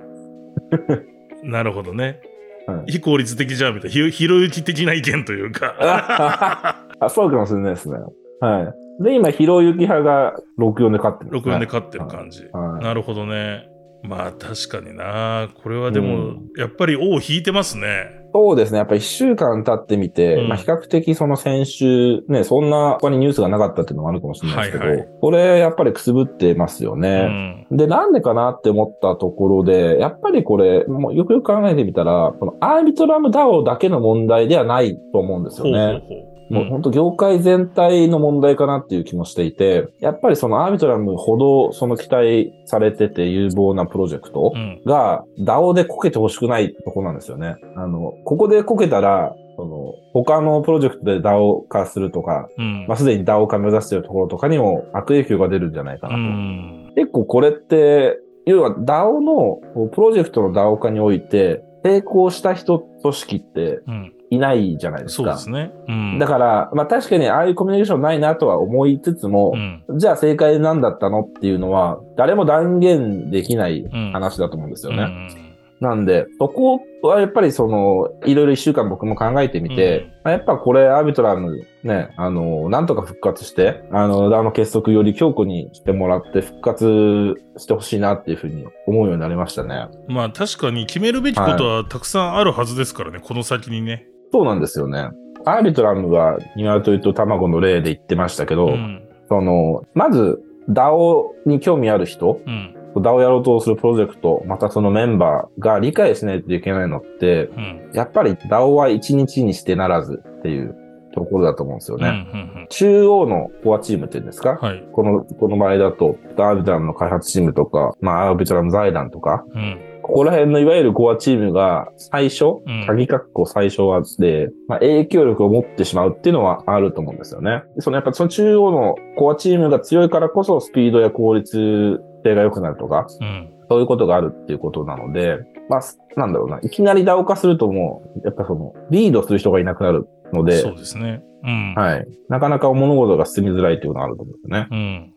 なるほどね。うん非効率的じゃんみたいな。ひひろゆき的な意見というか。あ、そうかもしれないですね。はい。で、今、ひろゆき派が64で勝ってるね。64で勝ってる感じ。はい。なるほどね。まあ確かにな。これはでも、うんやっぱり尾を引いてますね。そうですね。やっぱり一週間経ってみて、うんまあ比較的その先週、ね、そんな他にニュースがなかったっていうのもあるかもしれないですけど、はいはいこれやっぱりくすぶってますようね。ん。で、なんでかなって思ったところで、やっぱりこれ、もうよくよく考えてみたら、このアービトラム DAO だけの問題ではないと思うんですよほうほうね。ほう。もう本当業界全体の問題かなっていう気もしていて、やっぱりそのアービトラムほどその期待されてて有望なプロジェクトうん。が DAO でこけてほしくないとこなんですよね。あの、ここでこけたら、その、他のプロジェクトで DAO 化するとか、うん。まあ、すでに DAO 化目指しているところとかにも悪影響が出るんじゃないかうなと。ん。結構これって、要は DAO の、プロジェクトの DAO 化において、成功した人、組織ってうん。いないじゃないですか。そうですね。うん。だから、まあ確かにああいうコミュニケーションないなとは思いつつもう、ん。じゃあ正解なんだったのっていうのは、誰も断言できないうん。話だと思うんですよね。うんなんで、そこはやっぱりその、いろいろ一週間僕も考えてみて、やっぱこれアービトラムね、あの、なんとか復活して、あの、ダウの結束より強固にしてもらって復活してほしいなっていうふうに思うようになりましたね。まあ確かに決めるべきことはたくさんあるはずですからね、この先にね。そうなんですよね。アービトラムは、鶏と卵の例で言ってましたけど、うん。その、まず、DAO に興味ある人、うん。DAO やろうとするプロジェクト、またそのメンバーが理解しないといけないのって、うん。やっぱり DAO は一日にしてならずっていうところだと思うんですようん。ね。うん。中央のコアチームっていうんですか、はい。この、この場合だと、アービトラムの開発チームとか、まあ、アービトラム財団とか、うん。ここら辺のいわゆるコアチームが最初、うん鍵括弧最初はで、まあ、影響力を持ってしまうっていうのはあると思うんですよね。そのやっぱその中央のコアチームが強いからこそスピードや効率性が良くなるとか、うん。そういうことがあるっていうことなので、まあ、なんだろうな、いきなり DAO 化するともう、やっぱその、リードする人がいなくなるので、そうですね。うん。はい。なかなか物事が進みづらいっていうのがあると思うんですよね。うん。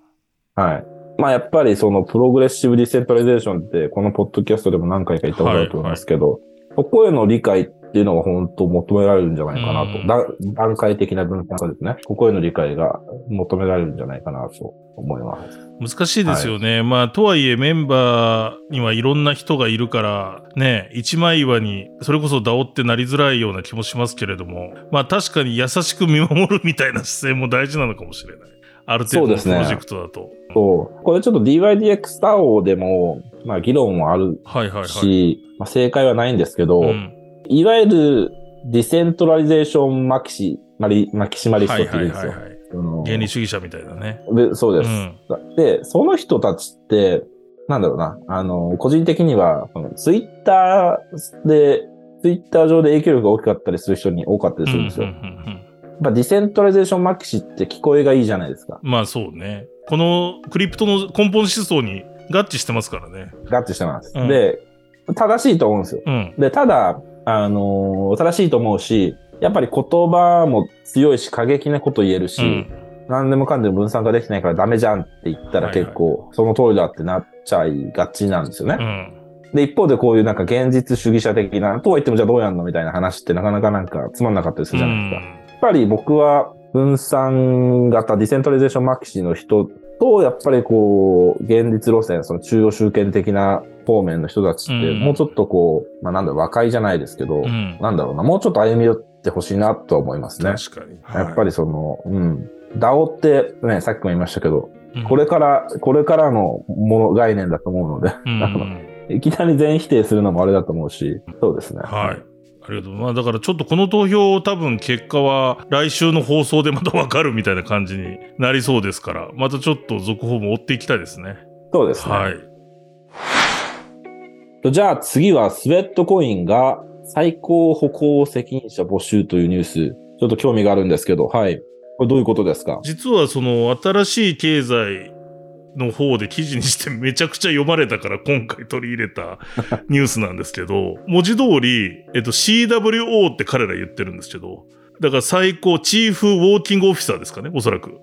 はい。まあやっぱりそのプログレッシブディセントラリゼーションってこのポッドキャストでも何回か言ったことあると思いますけど、そこへの理解っていうのが本当求められるんじゃないかなと。段階的な分散化ですね。ここへの理解が求められるんじゃないかなと思います。難しいですよね。まあ、とはいえメンバーにはいろんな人がいるから、ね、一枚岩に、それこそ DAO ってなりづらいような気もしますけれども、まあ確かに優しく見守るみたいな姿勢も大事なのかもしれない。ある程度のプロジェクトだと。そう。これちょっと dYdX DAO でも、まあ議論もあるはいはいはい。し、まあ正解はないんですけど、うんいわゆる decentralization maximali、maximalist はいって言うんですよ。はいはいはい。原理主義者みたいなね。でそうです。うん。で、その人たちって、なんだろうな、あの、個人的には、ツイッターで、ツイッター上で影響力が大きかったりする人に多かったりするんですよ。うんうんうんうんやっぱ decentralization maxi って聞こえがいいじゃないですか。まあそうね。この crypto の根本思想に合致してますからね。合致してます。うんで、正しいと思うんですよ。うん。で、ただ、あの正しいと思うし、やっぱり言葉も強いし、過激なこと言えるし、うん。何でもかんでも分散化できないからダメじゃんって言ったら結構、その通りだってなっちゃいがちなんですよね。うん。で、一方でこういうなんか現実主義者的な、とは言ってもじゃあどうやんのみたいな話ってなかなかなんかつまんなかったりするじゃないですか。やっぱり僕は、分散型 decentralization maxi の人と、やっぱりこう、現実路線、その中央集権的な方面の人たちって、うんもうちょっとこう、まあなんだろう、和解じゃないですけど、うん。なんだろうな、もうちょっと歩み寄ってほしいなとは思いますね。確かに。やっぱりその、うん。DAO ってね、さっきも言いましたけど、りこれから、これからのもの概念だと思うので、うん いきなり全否定するのもあれだと思うし、そうですね。はい。ありがとう。まあだからちょっとこの投票多分結果は来週の放送でまたわかるみたいな感じになりそうですから、またちょっと続報も追っていきたいですね。そうですね。はい。じゃあ次はスウェットコインが最高歩行責任者募集というニュース、ちょっと興味があるんですけど、はい。これどういうことですか？実はその新しい経済の方で記事にしてめちゃくちゃ読まれたから今回取り入れたニュースなんですけど、文字通り、えっと CWO って彼ら言ってるんですけど、だから最高チーフウォーキングオフィサーですかね、おそらく。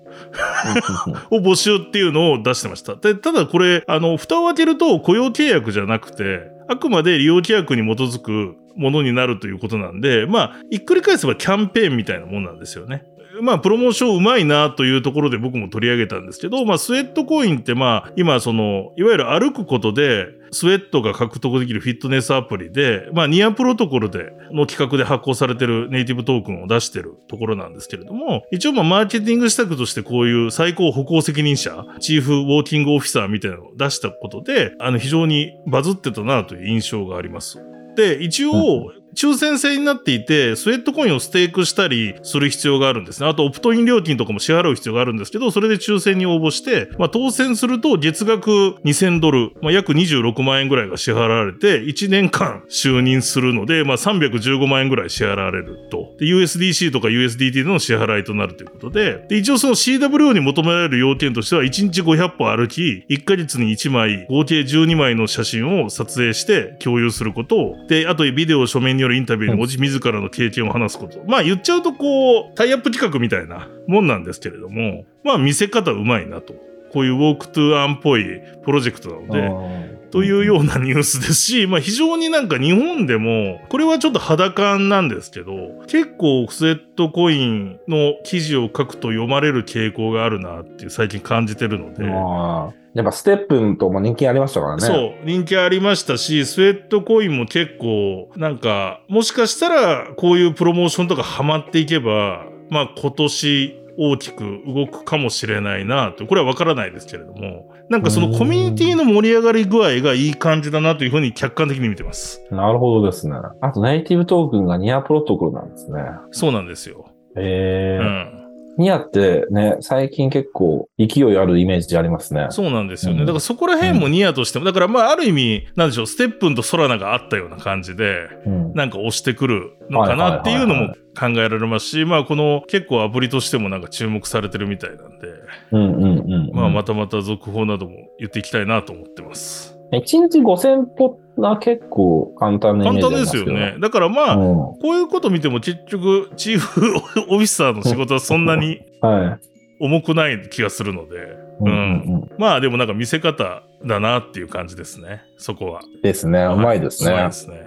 を募集っていうのを出してました。で、ただこれ、あの、蓋を開けると雇用契約じゃなくて、あくまで利用規約に基づくものになるということなんで、まあ、ひっくり返せばキャンペーンみたいなもんなんですよね。まあ、プロモーションうまいなというところで僕も取り上げたんですけど、まあ、スウェットコインってまあ、今その、いわゆる歩くことで、スウェットが獲得できるフィットネスアプリで、まあ、ニアプロトコルで、の企画で発行されてるネイティブトークンを出してるところなんですけれども、一応まあ、マーケティング施策としてこういう最高歩行責任者、チーフウォーキングオフィサーみたいなのを出したことで、あの、非常にバズってたなという印象があります。で、一応、抽選制になっていて、スウェットコインをステークしたりする必要があるんですね。あと、オプトイン料金とかも支払う必要があるんですけど、それで抽選に応募して、まあ、当選すると月額2000ドル、まあ、約26万円ぐらいが支払われて、1年間就任するので、まあ、315万円ぐらい支払われると。で、USDC とか USDT での支払いとなるということで、で、一応その CWO に求められる要件としては、1日500歩歩き、1ヶ月に1枚、合計12枚の写真を撮影して共有すること、で、あとビデオ書面によるインタビューに応じ自らの経験を話すこと。まあ言っちゃうとこう、タイアップ企画みたいなもんなんですけれども、まあ見せ方うまいなと。こういうウォークトゥーアンっぽいプロジェクトなので、というようなニュースですし、まあ非常になんか日本でも、これはちょっと肌感なんですけど、結構スウェットコインの記事を書くと読まれる傾向があるなっていう最近感じてるので、やっぱステップンとも人気ありましたからね。そう、人気ありましたし、スウェットコインも結構、なんか、もしかしたら、こういうプロモーションとかハマっていけば、まあ今年大きく動くかもしれないなと、これはわからないですけれども、なんかそのコミュニティの盛り上がり具合がいい感じだなというふうに客観的に見てます。なるほどですね。あとネイティブトークンがニアプロトコルなんですね。そうなんですよ。へえ、うん。ニアってね、最近結構勢いあるイメージありますね。そうなんですよね。うんだからそこら辺もニアとしても、だからまあある意味、なんでしょう、ステップンとソラナがあったような感じで、うんなんか押してくるのかなっていうのも考えられますし、まあこの結構アプリとしてもなんか注目されてるみたいなんで、うんうんうん。まあまたまた続報なども言っていきたいなと思ってます。1日5000歩は結構簡単な簡単ですよね。だからまあ、うんこういうこと見ても結局チーフオフィサーの仕事はそんなにはい。重くない気がするので、うんうんまあでもなんか見せ方だなっていう感じですね。そこは。うん。ですね。うまいですねうまいで。すね。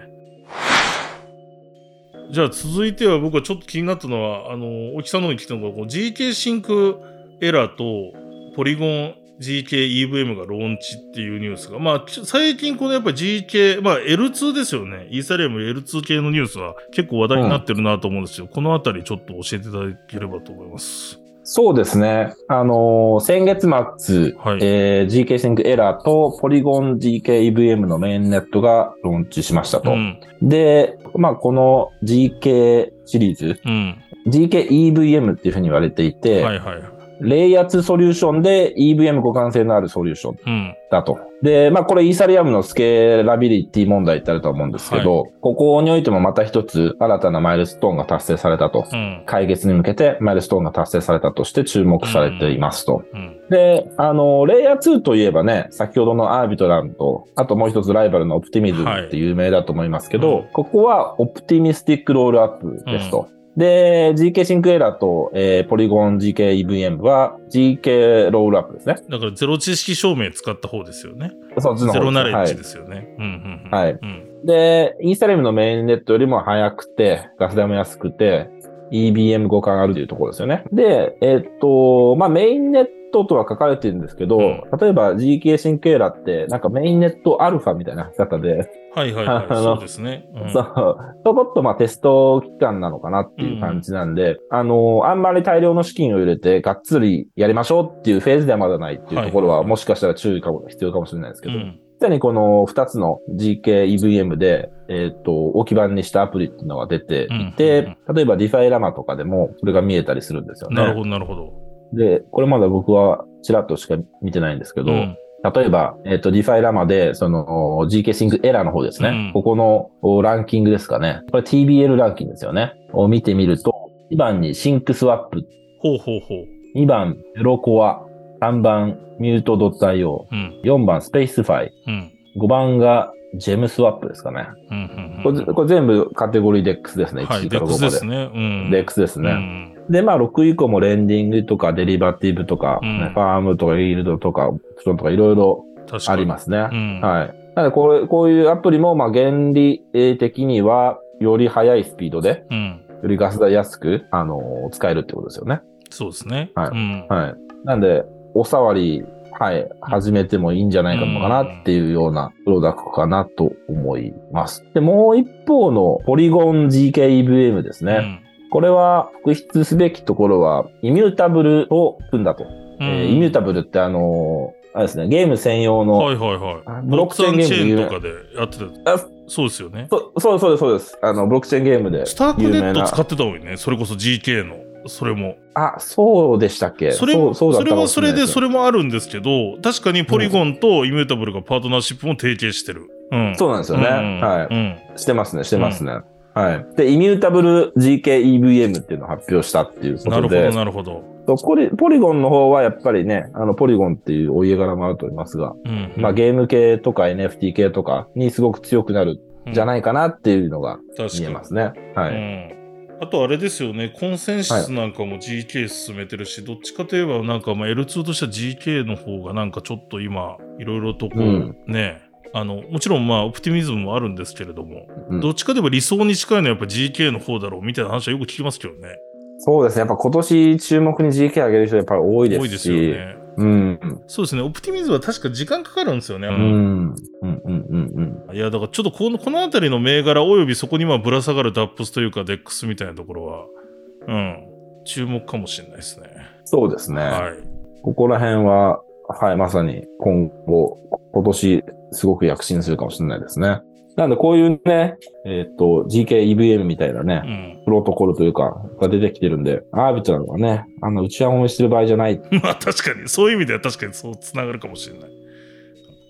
じゃあ続いては僕はちょっと気になったのは、あの、大木さんの方に来たのが、GK シンクエラーとポリゴン GKEVM がローンチっていうニュースが、まあ最近このやっぱり GK、まあ L2 ですよね。イーサリアム L2 系のニュースは結構話題になってるなと思うんですよ、このあたりちょっと教えていただければと思います。そうですね。あのー先月末、はいえー GK Sync エラーとポリゴン GKEVM のメインネットがローンチしましたと。うん。で、まあ、この GK シリーズ、うん。GKEVM っていうふうに言われていて、はいはい。レイヤー2ソリューションで EVM 互換性のあるソリューションうん。だと。で、まあこれイーサリアムのスケーラビリティ問題ってあると思うんですけど、ここにおいてもまた一つ新たなマイルストーンが達成されたと。うん。解決に向けてマイルストーンが達成されたとして注目されていますと。うん。で、あの、レイヤー2といえばね、先ほどのアービトラムと、あともう一つライバルのオプティミズムって有名だと思いますけど、はいうんここはオプティミスティックロールアップですと。で、 zkSync Era と、えー Polygon zkEVM は zk rollup ですね。だからゼロ知識証明使ったやつですよね。そっちの方 zero knowledge はいですよね。うんうんうん。はいうん。で、イーサリアムの mainnet よりも速くて、ガス代も安くて、EBM 互換あるというところですよね。で、えっと、まあ、 mainnet とは書かれてるんですけど、うん例えば zkSync Era って、なんか mainnet alpha みたいな書き方で、はいはいはい。そうですね。うんそう、ちょこっとまあテスト期間なのかなっていう感じなんで、あの、あんまり大量の資金を入れてがっつりやりましょうっていうフェーズではまだないっていうところは、もしかしたら注意かも、必要かもしれないですけど、うんにこの2つの GKEVM で、えっ、と、置き番にしたアプリっていうのが出ていて、うん例えば DeFi ラマとかでもそれが見えたりするんですよね。なるほどなるほど。で、これまだ僕はちらっとしか見てないんですけど、うん例えば、えっ、と、 DefiLlama で、その GK シンクエラーの方ですね。うんここのおランキングですかね。これ TBL ランキングですよね。を見てみると、1番に SyncSwap、ほうほうほう。2番 Velocore、3番ミュート .io、うん。4番 SpaceFi、うん。5番が GemSwap ですかね。うんうんこれこれ全部カテゴリー DEX ですね。はい、1位 DEX から5まで。スですね。うん。DEX ですね。うんで、まあ、6以降も lending とかデリバティブとか、うんね farm とか yield とか、オプションとかいろいろ。ありますね。うん。はい。なので、これ、こういうアプリも、まあ、原理的には、より速いスピードで、うん。よりガス代安く、あのー使えるってことですよね。そうですね。はいうん。はい。なんで、お触り、はい、始めてもいいんじゃないかのかなっていうようなプロダクトかなと思います。で、もう一方のポリゴン GKEVM ですね。うんこれは、特筆すべきところは、イミュータブルを組んだと。えーイミュータブルってあのーあれですね、ゲーム専用の、はいはいはい。ブロックチェーンゲームブロックチェーン有名とかでやってた。あそうですよね。そそうそうです、そうです。あの、ブロックチェーンゲームでスターク。ネット使ってた方がいいね。それこそ GK の。それも。あ、そうでしたっけ？それも、そうそれはそれで、それ。れもあるんですけど、確かにポリゴンとイミュータブルがパートナーシップも提携してる。うん。そうなんですよね。うんはい、うん。してますね、してますね。はい。で、イミュータブル GKEVM っていうのを発表したっていうことでなるほど、、なるほど。ポリポリゴンの方はやっぱりね、あの、ポリゴンっていうお家柄もあると思いますが、うん。まあゲーム系とか NFT 系とかにすごく強くなるんじゃいないかなっていうのが見えますね。はい。うんあとあれですよね、コンセンシスなんかも GK 進めてるし、どっちかといえばなんかまあ L2 としては GK の方がなんかちょっと今、いろいろとこう、うんね、あの、もちろんまあオプティミズムもあるんですけれども、うんどっちかといえば理想に近いのはやっぱ GK の方だろうみたいな話はよく聞きますけどね。そうですね。やっぱ今年注目に GK 上げる人やっぱり多いですし。多いですよね。うん。そうですね、オプティミズムは確か時間かかるんですよね。うん。うん。うん。うん。うん。いや、だからちょっとこのこの辺りの銘柄およびそこにまあぶら下がるダップスというか DEX みたいなところは、うん、注目かもしれないですね。そうですね。はい。ここら辺は、はい、まさに今後、今年すごく躍進するかもしれないですね。なんでこういうね、えっ、と、GKEVM みたいなうね、ん。プロトコルというか、が出てきてるんで、アービトラルはね、あの、内輪もめしてる場合じゃない。まあ確かに、そういう意味では確かにそうつながるかもしれない。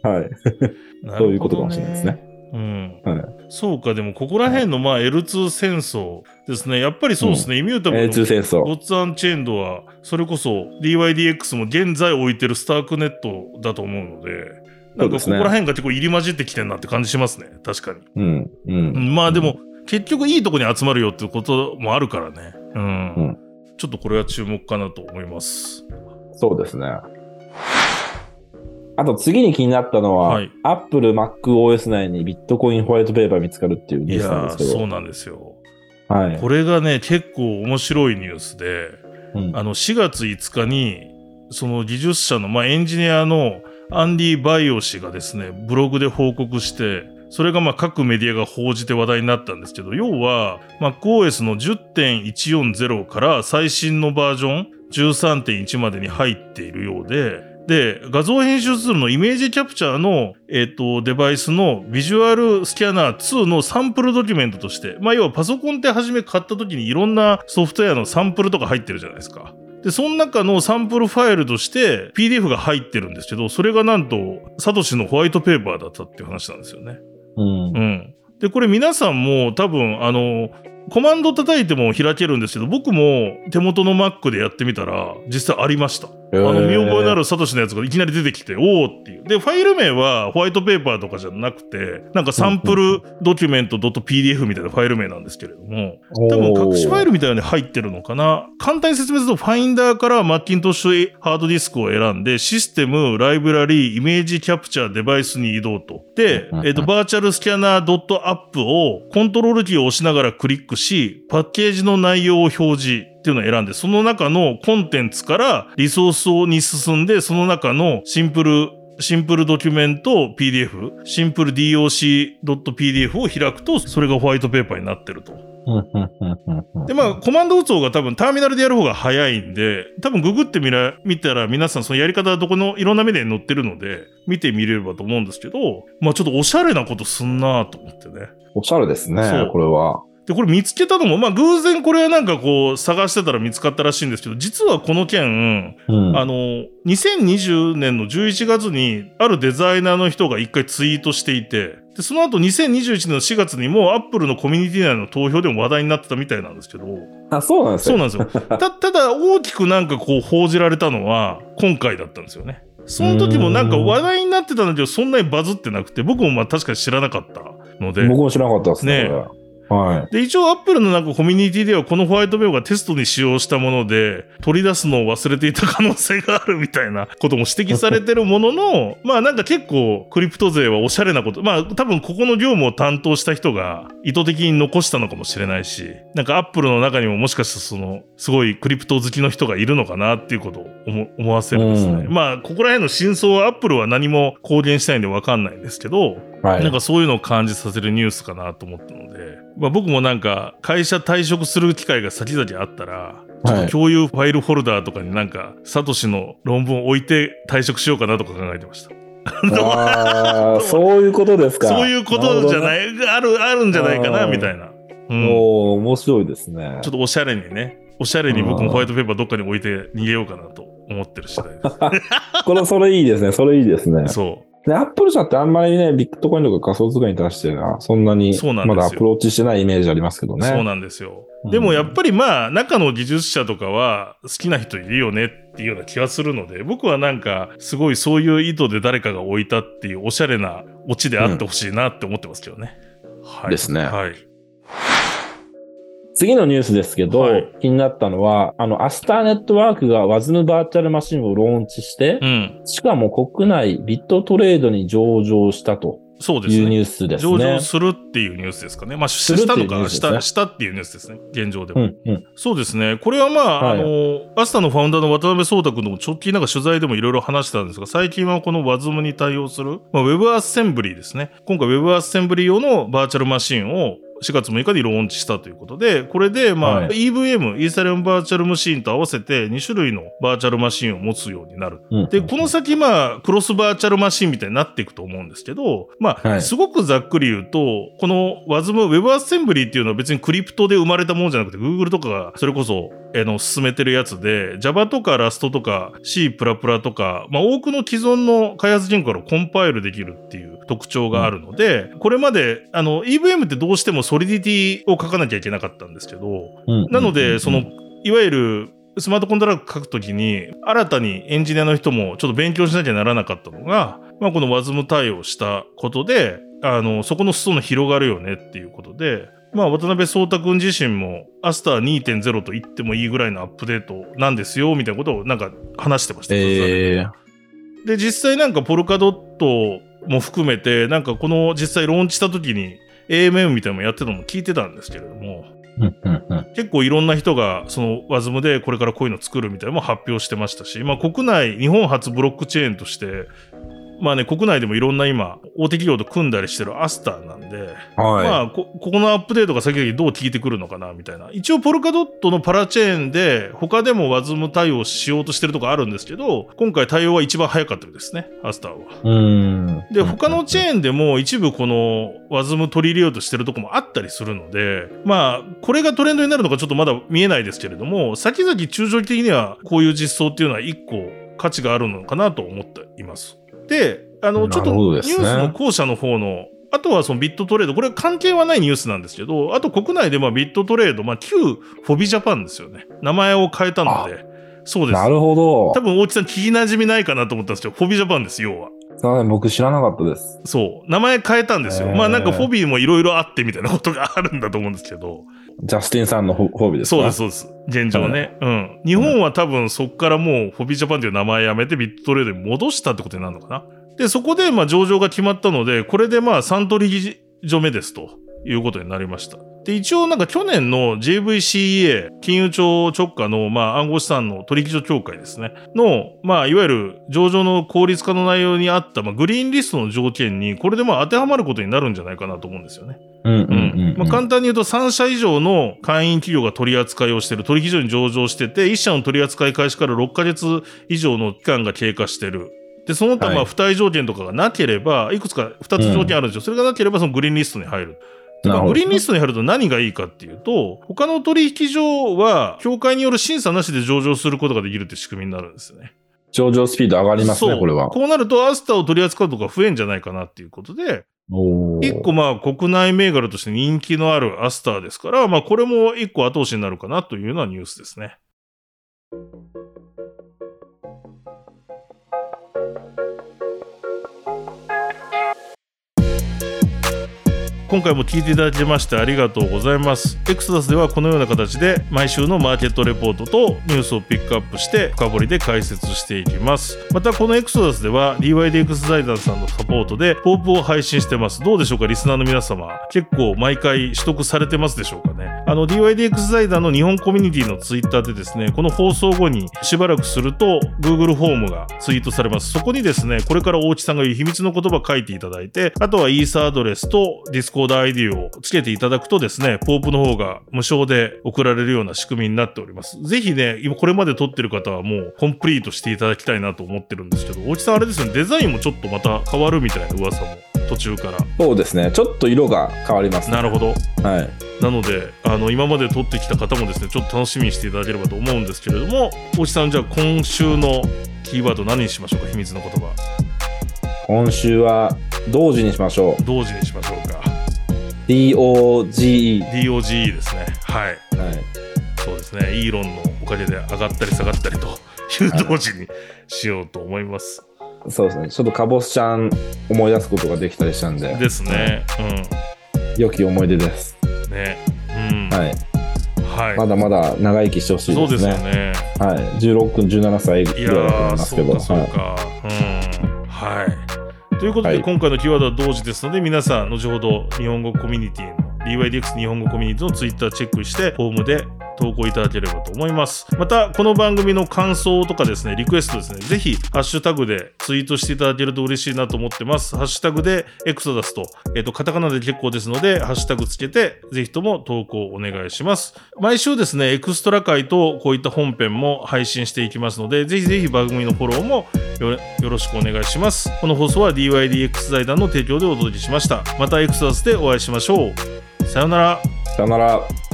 はい。そういうことかもしれないですね。うん。はいそうか、でもここら辺のまあ L2 戦争ですね。やっぱりそうですね、イミュータブル A2 戦争。ゴッツアンチェーンドは、それこそ DYDX も現在置いてるスタークネットだと思うので、なんかここら辺が結構入り混じってきてんなって感じしますね。確かに。うん。う。うんんまあでも、結局いいとこに集まるよってこともあるからね。うん。うんちょっとこれは注目かなと思います。そうですね。あと次に気になったのは、はい Apple MacOS 内にビットコインホワイトペーパー見つかるっていうニいュースなんですけど。そうなんですよ。はい。これがね、結構面白いニュースで、うんあの、4月5日に、その技術者の、まあ、エンジニアのアンディ・バイオ氏がですね、ブログで報告して、それがまあ各メディアが報じて話題になったんですけど、要は MacOS の10.140から最新のバージョン13.1までに入っているようで、で、画像編集ツールのイメージキャプチャーの、えっ、と、デバイスのビジュアルスキャナー2のサンプルドキュメントとして、まあ、要はパソコンって初め買った時にいろんなソフトウェアのサンプルとか入ってるじゃないですか。で、その中のサンプルファイルとして PDF が入ってるんですけど、それがなんと、サトシのホワイトペーパーだったっていう話なんですよね。うんう。ん。で、これ皆さんも多分、あの、コマンド叩いても開けるんですけど、僕も手元の Mac でやってみたら、実際ありました。あの、見覚えのあるサトシのやつがいきなり出てきて、おおっていう。で、ファイル名はホワイトペーパーとかじゃなくて、なんかサンプルドキュメント .pdf みたいなファイル名なんですけれども、多分隠しファイルみたいなのに入ってるのかな？簡単に説明すると、ファインダーから Macintosh ハードディスクを選んで、システム、ライブラリー、 Image Capture、デバイスに移動と。で、えっ、と、 VirtualScanner.app をコントロールキーを押しながらクリックし、パッケージの内容を表示。っていうのを選んで、その中のコンテンツからリソースに進んで、その中のシンプルシンプルドキュメント PDF、シンプル DOC.pdf を開くと、それがホワイトペーパーになってると。で、まあ、コマンド打つ方が多分ターミナルでやる方が早いんで、多分ググってみら、見たら皆さんそのやり方はどこのいろんなメディアに載ってるので、見てみれればと思うんですけど、まあちょっとおしゃれなことすんなと思ってね。おしゃれですね、これは。で、これ見つけたのも、まあ偶然これはなんかこう探してたら見つかったらしいんですけど、実はこの件、うん、あの、2020年の11月にあるデザイナーの人が一回ツイートしていて、で、その後2021年の4月にもアップルのコミュニティ内の投票でも話題になってたみたいなんですけど。あ、そうなんですよ。そうなんですよ。た、ただ大きくなんかこう報じられたのは今回だったんですよね。その時もなんか話題になってたんだけど、そんなにバズってなくて、僕もまあ確かに知らなかったので。僕も知らなかったですね。ねはい。で、一応アップルのなんかコミュニティではこのホワイトペーパーがテストに使用したもので、取り出すのを忘れていた可能性があるみたいなことも指摘されてるものの、まあなんか結構クリプト勢はおしゃれなこと、まあ多分ここの業務を担当した人が意図的に残したのかもしれないし、なんかアップルの中にももしかしたらその、すごいクリプト好きの人がいるのかなっていうことを思わせるんですね。まあここら辺の真相はアップルは何も公言したいんでわかんないんですけど、はい、なんかそういうのを感じさせるニュースかなと思ったので、まあ、僕もなんか会社退職する機会が先々あったら、ちょっと共有ファイルフォルダーとかになんか、サトシの論文を置いて退職しようかなとか考えてました。そういうことですか。そういうことじゃない、ね、ある、あるんじゃないかな、みたいな。うん、お面白いですね。ちょっとおしゃれにね、おしゃれに僕もホワイトペーパーどっかに置いて逃げようかなと思ってる次第です。これ、それいいですね。それいいですね。そう。で、アップル社ってあんまりね、ビットコインとか仮想通貨に対しては、そんなにまだアプローチしてないイメージありますけどね。そうなんですよ。でもやっぱりまあ、中の技術者とかは好きな人いるよねっていうような気がするので、僕はなんか、すごいそういう意図で誰かが置いたっていうおしゃれなオチであってほしいなって思ってますけどね。うん、はい。ですね。はい。次のニュースですけど、はい、気になったのは、あの、アスターネットワークが WASM バーチャルマシンをローンチして、うん、しかも国内ビットトレードに上場したと。そうですね。いうニュースですね。上場するっていうニュースですかね。まあ、したのか、した、したっていうニュースですね。現状でも。うんうん、そうですね。これはまあ、はい、あの、アスタのファウンダーの渡辺壮太君の直近なんか取材でもいろいろ話してたんですが、最近はこの WASM に対応する、まあ、Web アッセンブリーですね。今回 Web アッセンブリー用のバーチャルマシンを4月6日にローンチしたということで、これで、まあ、はい、EVM、イーサリアムバーチャルマシンと合わせて2種類のバーチャルマシンを持つようになる。うん、で、この先、まあ、クロスバーチャルマシンみたいになっていくと思うんですけど、まあ、はい、すごくざっくり言うと、この WASM、Web アッセンブリーっていうのは別にクリプトで生まれたものじゃなくて、Google とかがそれこそ、あの、進めてるやつで、Java とか Rust とか C++ とか、まあ、多くの既存の開発人からコンパイルできるっていう特徴があるので、うん、これまで、あの、EVM ってどうしてもソリディティを書かなきゃいけなかったんですけど、なので、その、いわゆるスマートコントラクト書くときに、新たにエンジニアの人もちょっと勉強しなきゃならなかったのが、まあ、この WASM 対応したことで、あの、そこの裾野広がるよねっていうことで、まあ、渡辺壮太君自身も、アスター2.0と言ってもいいぐらいのアップデートなんですよ、みたいなことをなんか話してました。えー、で、実際なんかポルカドットも含めて、なんかこの実際ローンチした時に、AMM みたいなのもやってたのも聞いてたんですけれども、結構いろんな人がその WASM でこれからこういうの作るみたいなのも発表してましたし、まあ、国内日本初ブロックチェーンとしてまあね、国内でもいろんな今、大手企業と組んだりしてるアスターなんで、はい、まあこ、ここのアップデートが先々どう効いてくるのかな、みたいな。一応、ポルカドットのパラチェーンで、他でも WASM 対応しようとしてるとこあるんですけど、今回対応は一番早かったですね、アスターは。うんで、他のチェーンでも一部この WASM 取り入れようとしてるとこもあったりするので、まあ、これがトレンドになるのかちょっとまだ見えないですけれども、先々中長期的にはこういう実装っていうのは一個価値があるのかなと思っています。で、あの、ちょっとニュースの後者の方の、あとはそのビットトレード、これ関係はないニュースなんですけど、あと国内でまあビットトレード、まあ旧フォビジャパンですよね。名前を変えたので、そうです。なるほど多。分大木さん聞き馴染みないかなと思ったんですよ。フォビージャパンです、要は。すいません、僕知らなかったです。そう。名前変えたんですよ。まあなんかフォビーもいろいろあってみたいなことがあるんだと思うんですけど。ジャスティンさんのホホビーですか？そうです、そうです。現状ね。うん。日本は多分そこからもうフォビージャパンという名前やめてビットトレードに戻したってことになるのかな。で、そこでまあ上場が決まったので、これでまあ3取引所目ですということになりました。で、一応なんか去年の JVCEA、金融庁直下のまあ暗号資産の取引所協会ですね。の、まあいわゆる上場の効率化の内容にあった、まあグリーンリストの条件に、これでまあ当てはまることになるんじゃないかなと思うんですよね。うんうんううんん。まあ、簡単に言うと3社以上の会員企業が取り扱いをしている取引所に上場してて1社の取り扱い開始から6ヶ月以上の期間が経過してる。で、その他、はいまあ、付帯条件とかがなければ、いくつか2つ条件あるんですよ。それがなければ、そのグリーンリストに入る。グリーンリストに入ると何がいいかっていうと、他の取引所は、協会による審査なしで上場することができるって仕組みになるんですよね。上場スピード上がりますね、これは。こうなると、アスターを取り扱うとか増えんじゃないかなっていうことで、一個まあ国内銘柄として人気のあるアスターですから、まあこれも一個後押しになるかなというようなニュースですね。今回も聞いていただきましてありがとうございます。エクソダスではこのような形で毎週のマーケットレポートとニュースをピックアップして深掘りで解説していきます。またこのエクソダスでは DYDX 財団さんのサポートでポープを配信してます。どうでしょうかリスナーの皆様。結構毎回取得されてますでしょうかね。あの DYDX 財団の日本コミュニティのツイッターでですね、この放送後にしばらくすると Google フォームがツイートされます。そこにですね、これから大地さんが言う秘密の言葉書いていただいて、あとはイーサアドレスと Discord ID をつけていただくとですね、ポープの方が無償で送られるような仕組みになっております。ぜひね、今これまで撮ってる方はもうコンプリートしていただきたいなと思ってるんですけど、大地さんあれですね、デザインもちょっとまた変わるみたいな噂も途中から。そうですね。ちょっと色が変わります、ね。なるほど。はい。なので、あの、今まで撮ってきた方もですね、ちょっと楽しみにしていただければと思うんですけれども、大地さん、じゃあ今週のキーワード何にしましょうか秘密の言葉。今週は同時にしましょう。同時にしましょうか。DOGE。DOGE ですね。はい。はい。そうですね。イーロンのおかげで上がったり下がったりという同時にしようと思います。そうですね。ちょっとカボスちゃん思い出すことができたりしたんで。ですね。良き思い出です。うん。ね。うん。はい。はい。まだまだ長生きしてほしいそうですね。ですよね。はい。16分、17歳ぐいらいだと思いますけど。そうか、そうはいか。うん。はい。ということで、はい。今回のキーワードは同時ですので、皆さん、後ほど日本語コミュニティの DYDX 日本語コミュニティのツイッターチェックして、フォームで投稿いただければと思います。また、この番組の感想とかですね、リクエストですね、ぜひ、ハッシュタグでツイートしていただけると嬉しいなと思ってます。ハッシュタグでエクソダスと、えっ、と、カタカナで結構ですので、ハッシュタグつけて、ぜひとも投稿お願いします。毎週ですね、エクストラ回とこういった本編も配信していきますので、ぜひぜひ番組のフォローもよろしくお願いします。この放送は DYDX 財団の提供でお届けしました。またエクソダスでお会いしましょう。さよなら。さよなら。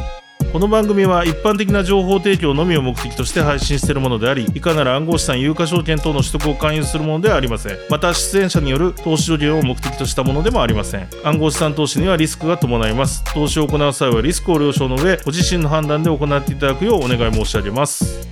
この番組は一般的な情報提供のみを目的として配信しているものであり、いかなる暗号資産有価証券等の取得を勧誘するものではありません。また、出演者による投資助言を目的としたものでもありません。暗号資産投資にはリスクが伴います。投資を行う際はリスクを了承の上、ご自身の判断で行っていただくようお願い申し上げます。